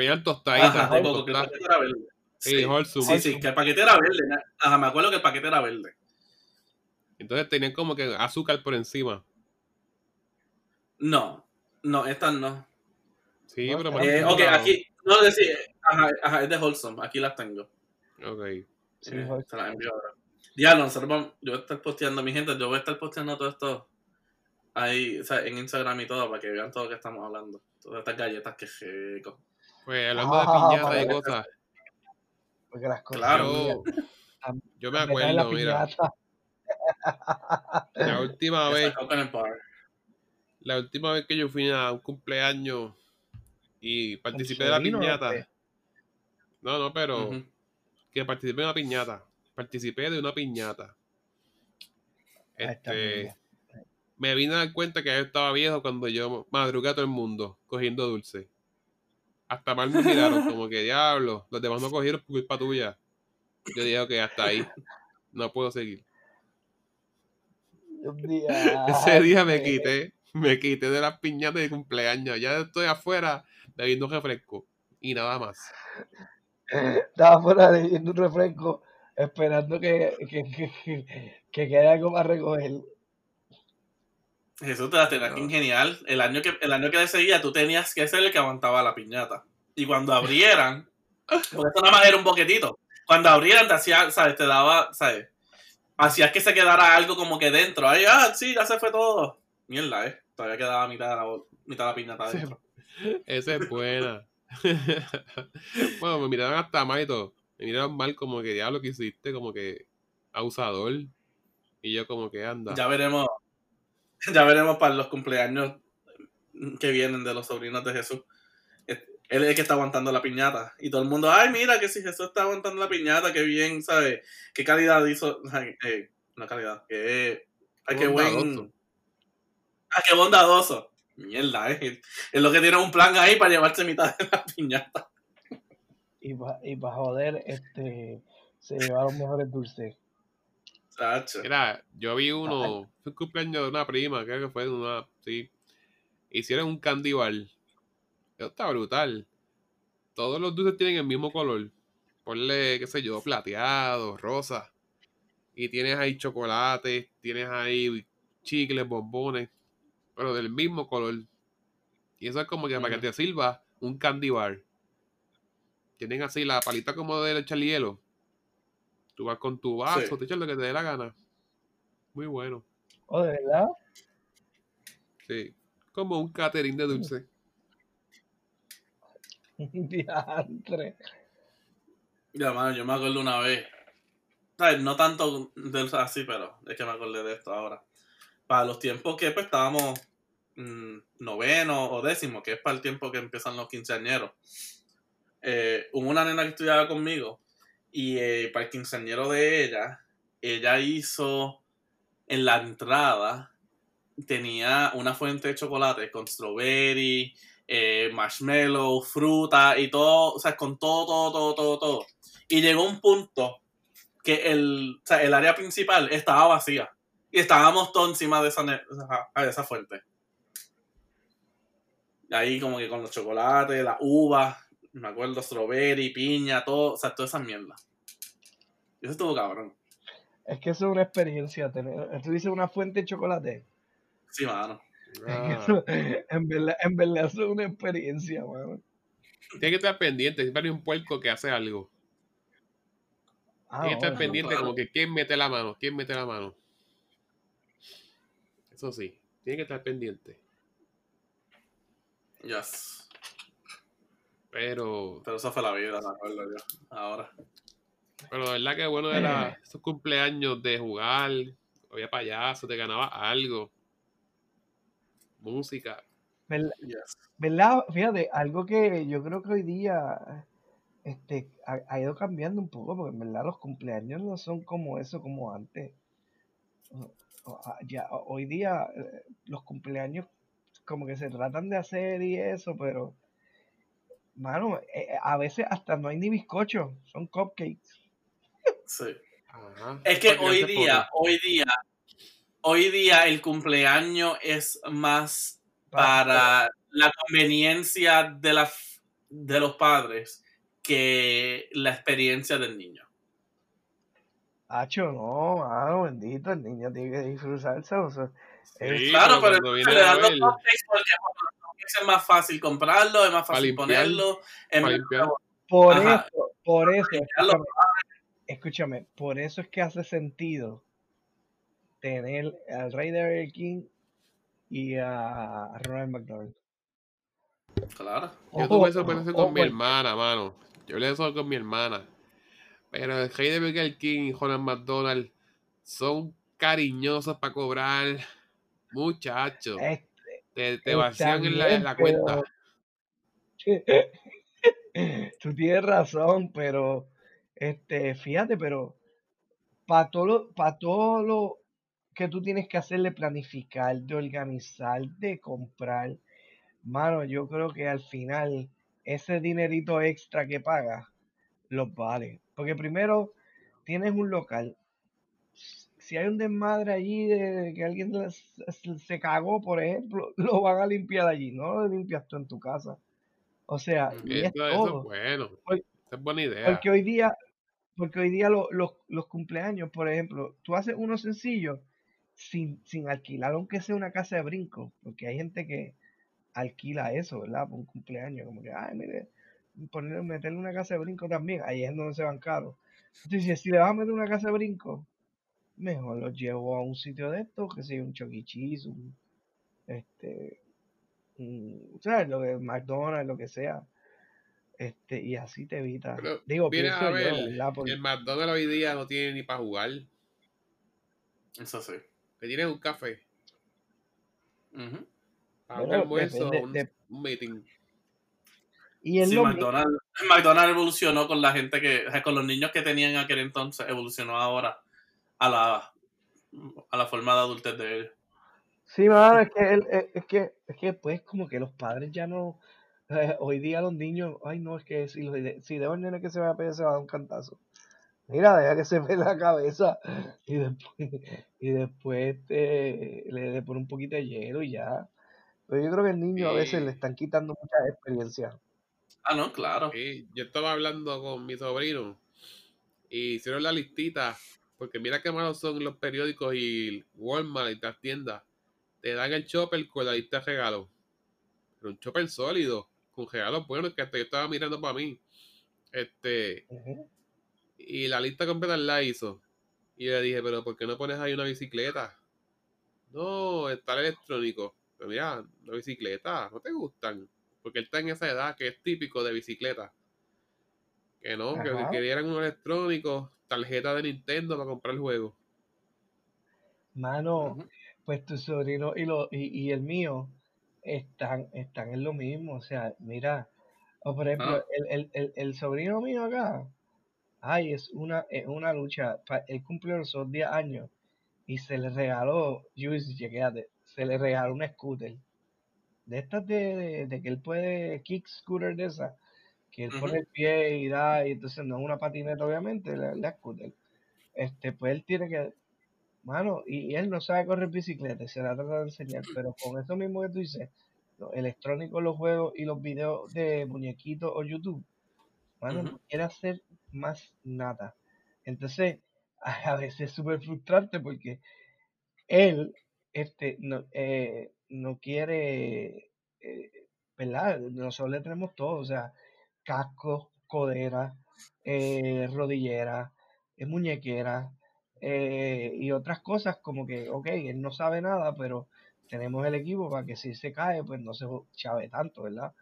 con coco, que el paquete era verde. Sí, Wholesome. Sí, sí, que el paquete era verde. Ajá, me acuerdo que el paquete era verde. Entonces tenían como que azúcar por encima. No, no, estas no. Sí, pero eh, Ok, aquí, no decir, ajá, ajá, es de Wholesome, aquí las tengo. Ok. Sí, eh, se las envío ahora. Diablo, nosotros vamos, yo voy a estar posteando, mi gente, yo voy a estar posteando todo esto ahí, o sea, en Instagram y todo, para que vean todo lo que estamos hablando. Todas estas galletas que rico. Pues hablando de ah, piñata y cosas. Porque las cosas. Claro. Yo, me acuerdo, mira. La última vez. La última vez que yo fui a un cumpleaños y participé de la piñata. No, no, pero que participé de una piñata. Participé de una piñata. Este, me vine a dar cuenta que yo estaba viejo cuando yo madrugué a todo el mundo cogiendo dulce. Hasta mal me miraron, como que diablo, los demás no cogieron por culpa tuya. Yo dije, que hasta ahí. No puedo seguir. Ese día me quité, me quité de las piñatas de cumpleaños. Ya estoy afuera bebiendo refresco y nada más. Estaba afuera bebiendo un refresco esperando que, que, que, que quede algo para recoger. Jesús te la tenías genial. El año que el año que le seguía, tú tenías que ser el que aguantaba la piñata. Y cuando abrieran, porque esto nada más era un boquetito. Cuando abrieran te hacía, ¿sabes? Te daba, ¿sabes? Hacías que se quedara algo como que dentro. Ay, ah, sí, ya se fue todo. Mierda, eh. Todavía quedaba mitad de la, mitad de la piñata dentro. Esa es buena. bueno, me miraron hasta mal y todo. Me miraron mal como que diablo que hiciste, como que abusador. Y yo como que anda. Ya veremos ya veremos para los cumpleaños que vienen de los sobrinos de Jesús. Él es el que está aguantando la piñata. Y todo el mundo, ay, mira que si Jesús está aguantando la piñata, qué bien, ¿sabes? ¿Qué calidad hizo? Ay, eh, no calidad, qué, ay, qué buen. Ay, qué bondadoso. Mierda, eh. Es lo que tiene un plan ahí para llevarse mitad de la piñata. Y para y joder, este, se llevaron mejores dulces. Mira, yo vi uno, fue un cumpleaños de una prima, creo que fue de una, sí. Hicieron un candy bar. Eso está brutal. Todos los dulces tienen el mismo color. Ponle, qué sé yo, plateado, rosa. Y tienes ahí chocolate, tienes ahí chicles, bombones, pero del mismo color. Y eso es como que para que te sirva un candy bar. Tienen así la palita como de echar hielo Tú vas con tu vaso, te echas lo que te dé la gana. Muy bueno. ¿Oh, de verdad? Sí. Como un catering de dulce. Diantre. Ya, mano, yo me acuerdo una vez. No tanto de así, pero es que me acordé de esto ahora. Para los tiempos que pues, estábamos mm, noveno o décimo, que es para el tiempo que empiezan los quinceañeros. Eh, hubo una nena que estudiaba conmigo y eh, para el quinceañero de ella, ella hizo en la entrada, tenía una fuente de chocolate con strawberry, eh, marshmallow, fruta y todo, o sea, con todo, todo, todo, todo, todo. Y llegó un punto que el, el área principal estaba vacía. Y estábamos todos encima de esa, de esa fuente. Ahí como que con los chocolates, la uva, me acuerdo, strawberry, piña, todo, o sea, toda esa mierda. Eso estuvo cabrón. Es que eso es una experiencia. Tener, ¿Tú dices una fuente de chocolate? Sí, mano. Ah. en, verdad, en verdad, eso es una experiencia, mano. Tiene que estar pendiente. Siempre hay un puerco que hace algo. Ah, Tiene que estar pendiente como que quién mete la mano, quién mete la mano. Eso sí, tiene que estar pendiente. Yes. Pero. Pero eso fue la vida, me acuerdo yo. Ahora. Pero la verdad que bueno era esos cumpleaños de jugar, había payaso, te ganaba algo. Música. ¿Verdad? Fíjate, algo que yo creo que hoy día este, ha, ido cambiando un poco, porque en verdad los cumpleaños no son como eso, como antes. Ya, hoy día eh, los cumpleaños como que se tratan de hacer y eso, pero mano, eh, eh, a veces hasta no hay ni bizcocho, son cupcakes. Sí. Es que hoy día, hoy día, hoy día el cumpleaños es más para la conveniencia de, la, de los padres que la experiencia del niño. Hacho, no, mano, bendito, el niño tiene que disfrutarse. O sea, Sí, claro, pero, le viene a dan los cupcakes porque es más fácil comprarlo, es más fácil limpiar, ponerlo. es más-. Por Ajá. eso, por eso, escúchame, escúchame, por eso es que hace sentido tener al Rey de Burger King y a Ronald McDonald. Claro. Yo tuve esa conversación con mi hermana, mano. Yo de eso con mi hermana. Pero el rey de Burger King y Ronald McDonald son cariñosos para cobrar. Muchachos. Te, vacían en la, cuenta. Tú tienes razón, pero este, fíjate, pero para todo lo, para todo lo que tú tienes que hacer de planificar, de organizar, de comprar, mano, yo creo que al final ese dinerito extra que pagas los vale. Porque primero tienes un local. Si hay un desmadre allí de que alguien se- cagó, por ejemplo, lo van a limpiar allí, no lo limpias tú en tu casa. O sea, y es eso todo. es bueno. Esa es buena idea. Porque hoy día, porque hoy día lo- los- los cumpleaños, por ejemplo, tú haces uno sencillo sin, sin alquilar, aunque sea una casa de brinco, porque hay gente que alquila eso, ¿verdad? Por un cumpleaños, como que, ay, mire, ponerle, meterle una casa de brinco también, ahí es donde se van caros. Entonces, si le vas a meter una casa de brinco, mejor los llevo a un sitio de estos, que sea un choquichis, un, este, un, ¿sabes? Lo que, McDonald's, lo que sea. Este, y así te evitas. Pero Digo, Viene pienso a yo, ver, ¿verdad? Porque- el McDonald's hoy día no tiene ni para jugar. Eso sí. Que tiene un café. Ujú. Para un almuerzo, depende un, de- un meeting. Y es Sí, McDonald's, McDonald's evolucionó con la gente que, o sea, con los niños que tenían en aquel entonces, evolucionó ahora a la, a la forma de adultez de ellos. Sí, mano, es que, el- es, es que, es que pues como que los padres ya no, eh, hoy día los niños, ay no, es que si, si dejo al nene que se vaya a pegar, se va a dar un cantazo. Mira, deja que se ve la cabeza y después, y después este, le, le pone un poquito de hielo y ya. Pero yo creo que el niño a veces le están quitando muchas experiencias. Ah, no, claro. Sí, yo estaba hablando con mi sobrino y hicieron la listita, porque mira qué malos son los periódicos y Walmart y las tiendas. Te dan el chopper con la lista de regalos. Pero un chopper sólido, con regalos buenos que hasta yo estaba mirando para mí. Este, y la lista completa la hizo. Y yo le dije, pero ¿por qué no pones ahí una bicicleta? No, está el electrónico. Pero mira, una bicicleta, ¿no te gustan? Porque él está en esa edad que es típico de bicicleta. Que no, que Ajá. querían un electrónico, tarjeta de Nintendo para comprar el juego. Mano, pues tu sobrino y, lo, y, y el mío están, están en lo mismo. O sea, mira, o por ejemplo, Ah. el, el, el, el sobrino mío acá, ay, es una, es una lucha. Él cumplió los dos 10 años y se le regaló, Luis, chequéate, se le regaló una scooter. De estas de, de, de que él puede, kick scooter de esa, que él pone el pie y da, y entonces no es una patineta, obviamente, la, la scooter. Este, pues él tiene que, Mano, y, y él no sabe correr bicicleta, se la trata de enseñar, pero con eso mismo que tú dices, los electrónicos, los juegos y los videos de muñequitos o YouTube, mano, no quiere hacer más nada. Entonces, a, a veces es súper frustrante porque él este, no, eh, no quiere, eh, ¿verdad? Nosotros le tenemos todo, o sea, casco, codera, eh, rodillera, eh, muñequera eh, y otras cosas como que, ok, él no sabe nada, pero tenemos el equipo para que si se cae, pues no se chave tanto, ¿verdad?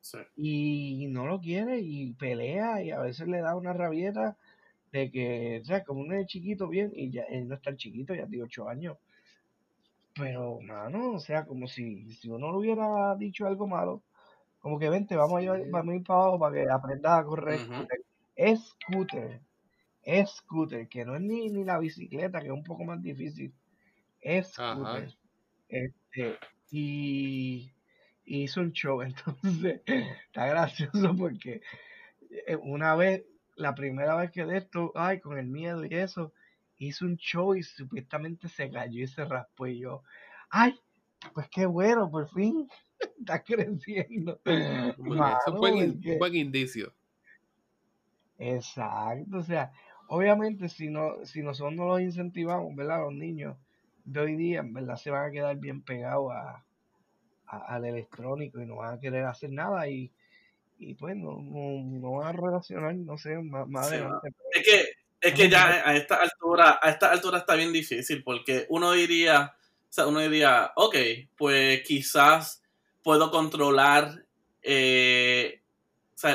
Sí. Y no lo quiere y pelea y a veces le da una rabieta de que, o sea, como uno es chiquito bien y ya él no es tan chiquito, ya tiene 8 años. Pero, mano, o sea, como si, si uno le hubiera dicho algo malo, como que vente, vamos a, Sí. vamos a ir para abajo para que aprendas a correr scooter. Es scooter, es scooter, que no es ni, ni la bicicleta, que es un poco más difícil. Es Ajá. scooter. Este, y, y hizo un show, entonces está gracioso porque eh, una vez, la primera vez que de esto, ay, con el miedo y eso, hizo un show y supuestamente se cayó y se raspó y yo, ay, pues qué bueno, por fin está creciendo. Es un buen, in- porque- un buen indicio. Exacto, o sea, obviamente si no, si nosotros no los incentivamos, ¿verdad? Los niños de hoy día, en verdad, se van a quedar bien pegados a, al electrónico y no van a querer hacer nada y, y pues no, no, van a relacionar, no sé, más, adelante. Es que, es que ya a esta altura, a esta altura está bien difícil porque uno diría, o sea, uno diría, ok, pues quizás puedo controlar eh,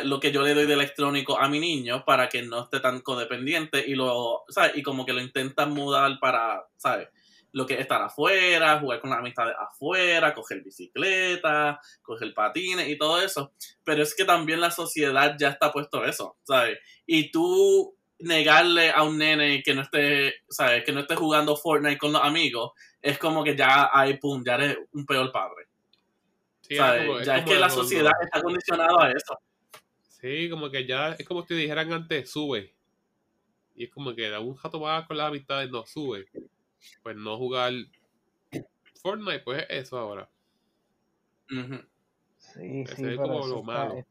lo que yo le doy de electrónico a mi niño para que no esté tan codependiente y lo, ¿sabes? Y como que lo intentan mudar para, ¿sabes? Lo que es estar afuera, jugar con las amistades afuera, coger bicicleta, coger patines y todo eso. Pero es que también la sociedad ya está puesto eso, ¿sabes? Y tú negarle a un nene que no esté, ¿sabes? Que no esté jugando Fortnite con los amigos, es como que ya hay, pum, ya eres un peor padre. ya es, que la sociedad está condicionada a eso. Sí, como que ya es como si dijeran antes, sube. Y es como que da un jato más con las amistades, no sube. Pues no jugar Fortnite, pues es eso ahora. Sí, sí, es como lo malo.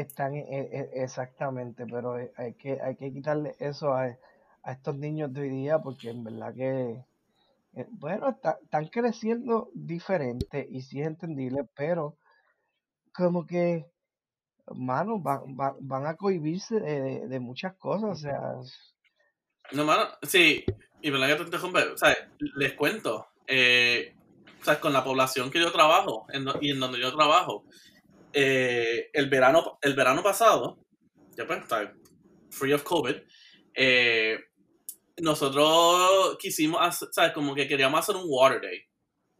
Están, e, e, exactamente, pero hay que, hay que quitarle eso a, a estos niños de hoy día porque en verdad que eh, bueno, están creciendo diferente y sí es entendible, pero como que, mano, van, van, a cohibirse de, muchas cosas, o sea. No, mano, sí, y verdad que te interrumpe, o sea, les cuento, eh, o sea, con la población que yo trabajo y en donde yo trabajo, eh, el, verano, el verano pasado, ya pues, free of COVID, eh, nosotros quisimos, hacer, ¿sabes? Como que queríamos hacer un water day.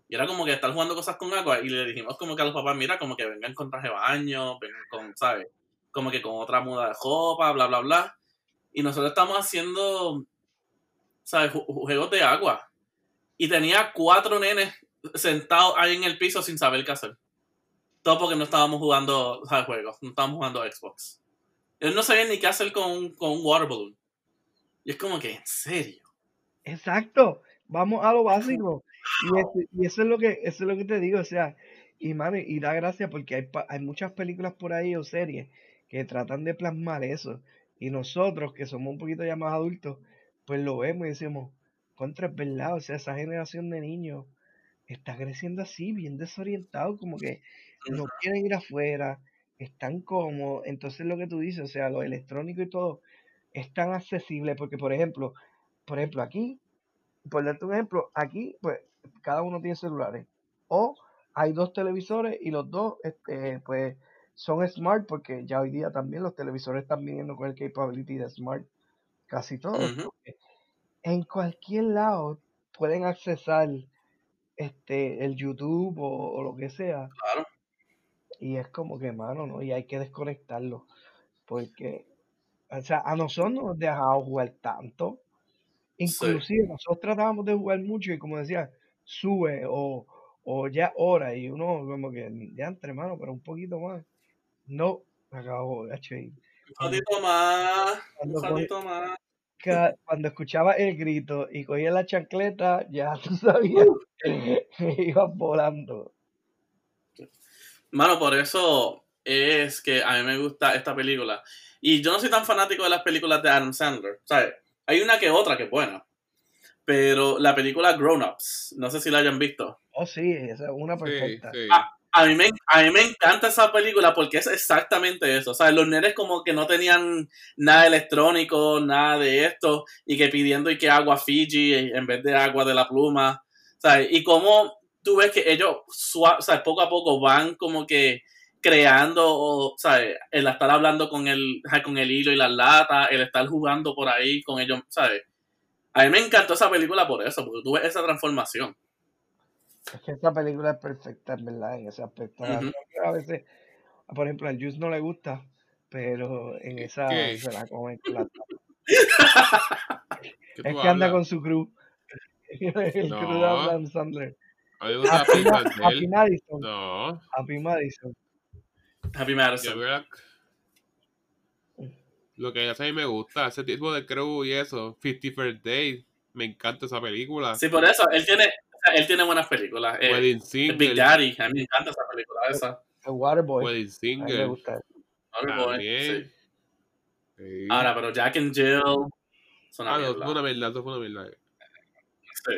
Y era como que estar jugando cosas con agua y le dijimos como que a los papás, mira, como que vengan con traje de baño, vengan con, ¿sabes? Como que con otra muda de ropa, bla, bla, bla. Y nosotros estamos haciendo, ¿sabes? Juegos de agua. Y tenía cuatro nenes sentados ahí en el piso sin saber qué hacer. Todo porque no estábamos jugando. Juegos, no estábamos jugando Xbox. Ellos no sabían ni qué hacer con, con un water balloon. Y es como que, ¿en serio? Exacto, vamos a lo básico. Y, eso, es lo que, eso es lo que te digo, o sea, y mano, y da gracia porque hay, hay muchas películas por ahí o series que tratan de plasmar eso. Y nosotros, que somos un poquito ya más adultos, pues lo vemos y decimos, contra es verdad, o sea, esa generación de niños está creciendo así, bien desorientado, como que no quieren ir afuera, están cómodos. Entonces lo que tú dices, o sea, lo electrónico y todo, es tan accesible porque, por ejemplo, por ejemplo, aquí, por darte un ejemplo, aquí, pues, cada uno tiene celulares. O hay dos televisores y los dos, este, pues, son smart porque ya hoy día también los televisores están viniendo con el capability de smart casi todos. En cualquier lado pueden accesar este el YouTube o, lo que sea. Claro. Y es como que, mano, ¿no? Y hay que desconectarlo. Porque o sea, a nosotros no nos dejado jugar tanto. Inclusive nosotros tratábamos de jugar mucho y como decía, sube o, o ya hora y uno como que ya entre manos, pero un poquito más. No, acabó, Un poquito más, un más. Cuando escuchaba el grito y cogía la chancleta, ya tú sabías que ibas volando. Mano, por eso es que a mí me gusta esta película. Y yo no soy tan fanático de las películas de Adam Sandler. ¿sabes? Hay una que otra que es buena. Pero la película Grown Ups, no sé si la hayan visto. Oh, sí, esa es una perfecta. A, mí me, a mí me encanta esa película porque es exactamente eso. sea, Los nenes como que no tenían nada electrónico, nada de esto, y que pidiendo y que agua Fiji en vez de agua de la pluma. ¿sabes? Y como tú ves que ellos, ¿sabes? poco a poco van como que creando, o, ¿sabes? El estar hablando con el, con el hilo y las latas, el estar jugando por ahí con ellos, ¿sabes? A mí me encantó esa película por eso, porque tuve esa transformación. Es que esa película es perfecta, en verdad, en ese aspecto. A veces, por ejemplo, al Juice no le gusta, pero en esa se la come la Es que anda con su crew. el no. crew de Adam Sandler. A mí me gusta Happy Madison. No. Happy Madison. Happy Madison. Lo que a mí me gusta, ese tipo de crew y eso, 50 First Days, me encanta esa película. Sí, por eso, él tiene, él tiene buenas películas. Eh, Wedding Singer. Big Daddy, a mí me encanta esa película esa. El Waterboy. Wedding Singer. A mí me gusta. Waterboy, sí. Sí. Ahora, pero Jack and Jill son Ah, no, fue una verdad, eso fue una verdad. Sí.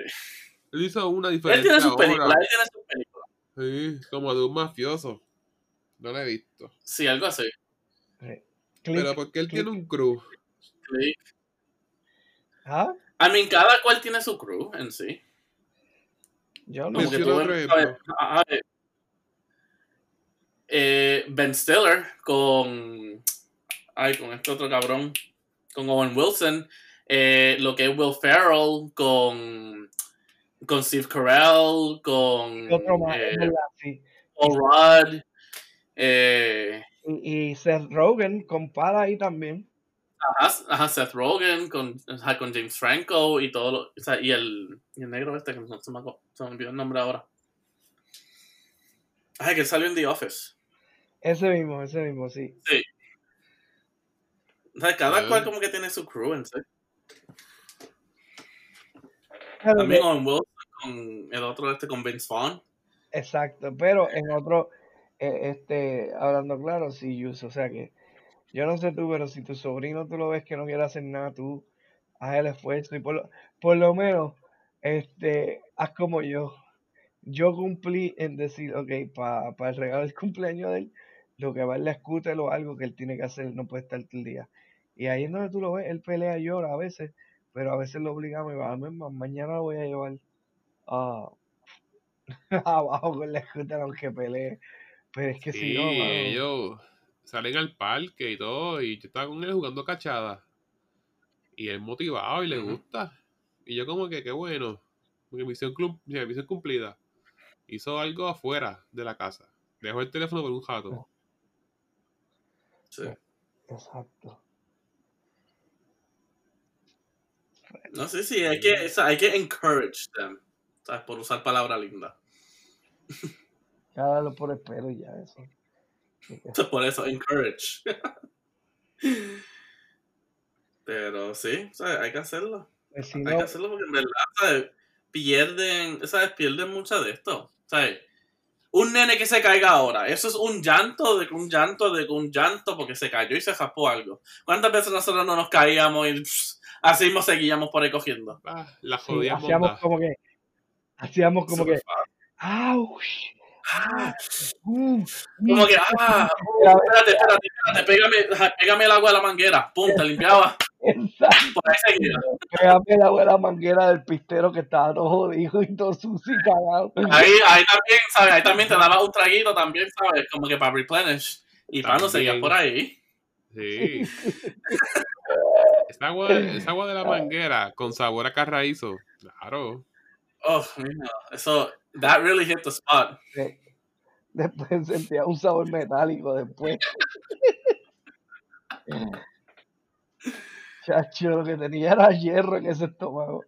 Él hizo una Él diferencia tiene sus ahora. películas, él tiene sus películas. Sí, como de un mafioso. No lo he visto. Sí, algo así. Click. Pero porque él tiene un crew. Click. ¿Ah? I mean, cada cual tiene su crew en sí. Yo no que ah, eh, Ben Stiller con. Ay, con este otro cabrón. Con Owen Wilson. eh, lo que es Will Ferrell con. Con Steve Carell. Con. otro más, eh, verdad, sí. Rudd. eh, Y, y Seth Rogen compara ahí también. Ajá, ajá, Seth Rogen con, ajá, con James Franco y todo lo, o sea, y el, y el negro este que no se me, se me olvidó el nombre ahora. Ay, que salió en The Office. Ese mismo, ese mismo, sí. O sea, cada Ah. cual como que tiene su crew en sí. Pero También que- Owen Wilson con el otro este con Vince Vaughn. exacto, pero en otro, eh, este, hablando claro, sí, Yus, o sea que, yo no sé tú, pero si tu sobrino tú lo ves que no quiere hacer nada, tú haz el esfuerzo y por lo, por lo menos, este, haz como yo. Yo cumplí en decir, ok, para el regalo del cumpleaños de él, lo que va a la scooter o algo que él tiene que hacer, no puede estar todo el día. Y ahí es donde tú lo ves, él pelea y llora a veces, pero a veces lo obligamos y va, "Ah, "Ma- mañana lo voy a llevar a abajo con la scooter aunque pelee. Pero es que si Sí, no, mano, ellos salen al parque y todo, y yo estaba con él jugando cachada. Y él motivado y le gusta. Y yo como que, qué bueno. Porque misión, misión cumplida. Hizo algo afuera de la casa. Dejó el teléfono por un jato. Sí. exacto. No sé si hay que, o sea, hay que encourage them. ¿Sabes? Por usar palabra linda. Ya dalo por el pelo y ya eso. Por eso, encourage. Pero sí, ¿sabes? hay que hacerlo. Pues si Hay que hacerlo porque en verdad, ¿sabes? Pierden, ¿sabes? Pierden mucho de esto, ¿sabes? Un nene que se caiga ahora, eso es un llanto de un llanto de un llanto porque se cayó y se japó algo. ¿Cuántas veces nosotros no nos caíamos y así mismo seguíamos por ahí cogiendo? Ah, la sí, hacíamos como que, hacíamos como que. ¡Ah! ¡Uh! Como que, ah, uh, espérate, espérate, espérate, pégame, pégame el agua de la manguera, pum, te limpiaba, Exacto. por ahí seguía. Pégame la buena manguera del pistero que estaba todo jodido y todo sucio y cagado. Ahí, ahí también, ¿sabes? Ahí también te daba un traguito también, ¿sabes? Como que para replenish. Y para no seguías por ahí. Sí. Esa agua, esa agua de la manguera con sabor a carraízo. Claro. Oh, mira, eso, that really hit the spot. De- Después sentía un sabor metálico después. Chacho, lo que tenía era hierro en ese estómago.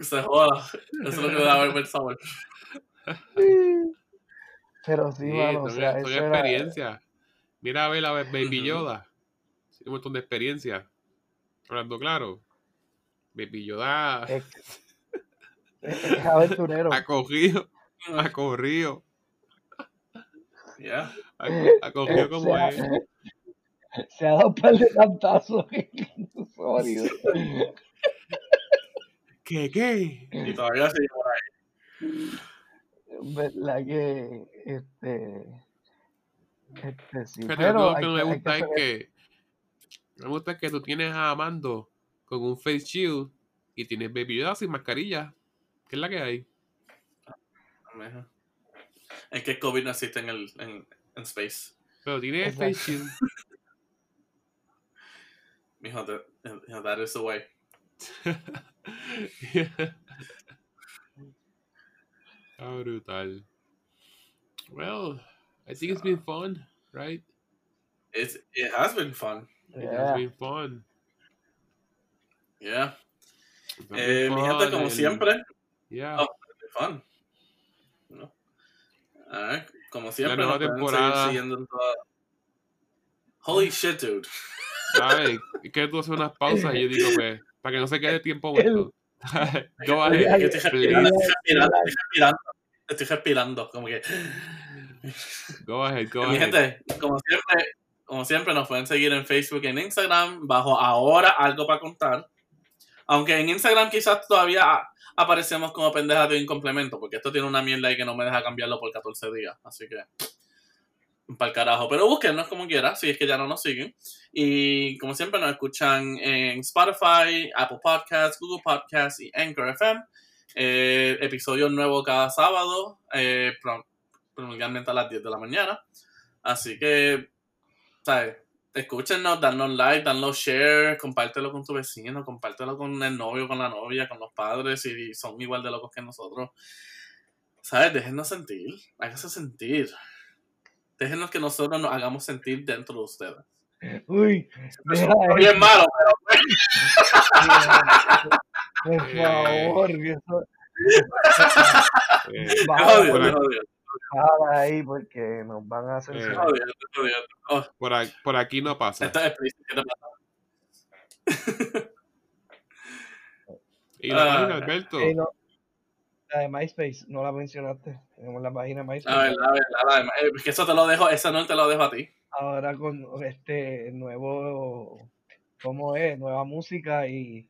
Se joda. Eso es lo que le daba el sabor. Pero sí, Sí, mano, o sea, era... Mira a ver a ver Baby. Yoda. Sí, un montón de experiencia. Hablando claro. Baby Yoda Es, es- aventurero. ha cogido, ha corrido, Yeah. ha, cogido como se, es. se ha dado un par de cantazos. ¿Qué, qué? Y todavía sigue por ahí. ¿Verdad que este, este sí? Pero algo hay que no me gusta es que me gusta que tú tienes a Amando con un face shield y tienes Baby Yoda sin mascarilla. ¿Qué es la que hay? Es que COVID no existe en, el, en, en space. Pero tiene Exacto. face shield. Mijo, that, that is the way. Ah, brutal. Well, I think it's been fun, right? It's, it has been fun. It Yeah. has been fun. Yeah. Eh, mi gente, como and- siempre, Yeah. Oh. fun. ¿No? Alright, Como siempre, nueva pueden seguir temporada. siguiendo en toda- Holy shit, dude. ¿Sabes? Es que tú haces unas pausas y yo digo, pues, para que no se quede tiempo El- muerto. Go ahead, estoy respirando, estoy respirando. Estoy respirando, como que. Go ahead, go Mi ahead. gente, como siempre, como siempre, nos pueden seguir en Facebook y en Instagram bajo ahora algo para contar. Aunque en Instagram quizás todavía aparecemos como pendejas de incomplemento, porque esto tiene una mierda y que no me deja cambiarlo por 14 días. Así que, para el carajo. Pero búsquennos como quiera, si es que ya no nos siguen. Y como siempre, nos escuchan en Spotify, Apple Podcasts, Google Podcasts y Anchor FM. Eh, episodio nuevo cada sábado, eh, promulgarmente a las 10 de la mañana. Así que, ¿sabes? escúchenos, danos like, danos share, compártelo con tu vecino, compártelo con el novio, con la novia, con los padres, si son igual de locos que nosotros. ¿Sabes? Déjenos sentir, háganse sentir. Déjenos que nosotros nos hagamos sentir dentro de ustedes. Uy, deja bien malo, pero. Por favor, ahí porque nos van a hacer. Eh, oh. por, aquí, por, aquí, no pasa. y la uh, página, Alberto. Eh, no, la de MySpace, no la mencionaste. Tenemos la página de MySpace. A ver, a ver, a ver, que eso te lo dejo, esa no te lo dejo a ti. Ahora con este nuevo, ¿cómo es? Nueva música y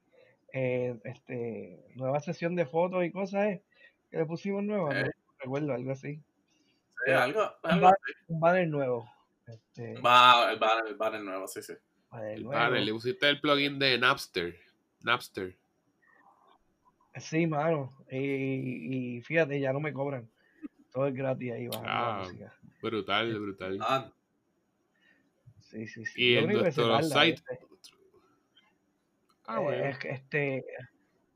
eh, este nueva sesión de fotos y cosas ¿eh? que le pusimos nueva. ¿no? Recuerdo, algo así algo, algo un, un banner nuevo. Este, Va, el banner, el banner nuevo, sí, sí. Banner el nuevo. banner, le pusiste el plugin de Napster. Napster. Sí, mano. Y, y, fíjate, ya no me cobran. Todo es gratis ahí ah, música. Brutal, brutal. Ah. Sí, sí, sí. Y Yo en nuestro site. Este. Ah, eh, bueno. Eh, este.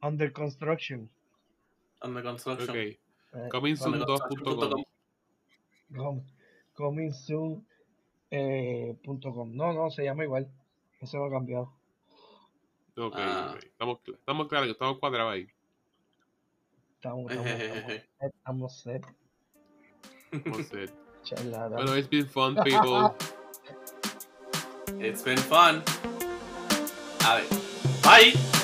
Under construction. Under construction. Ok. Coming soon 2.com. Com, comingsoon.com. Eh, no, no, se llama igual. Eso lo ha cambiado. Ok, ah. okay. Estamos, estamos claros, estamos cuadrados ahí. Estamos, estamos, estamos, set. Estamos set. Charlada. Bueno, it's been fun, people. it's been fun. A ver. Bye.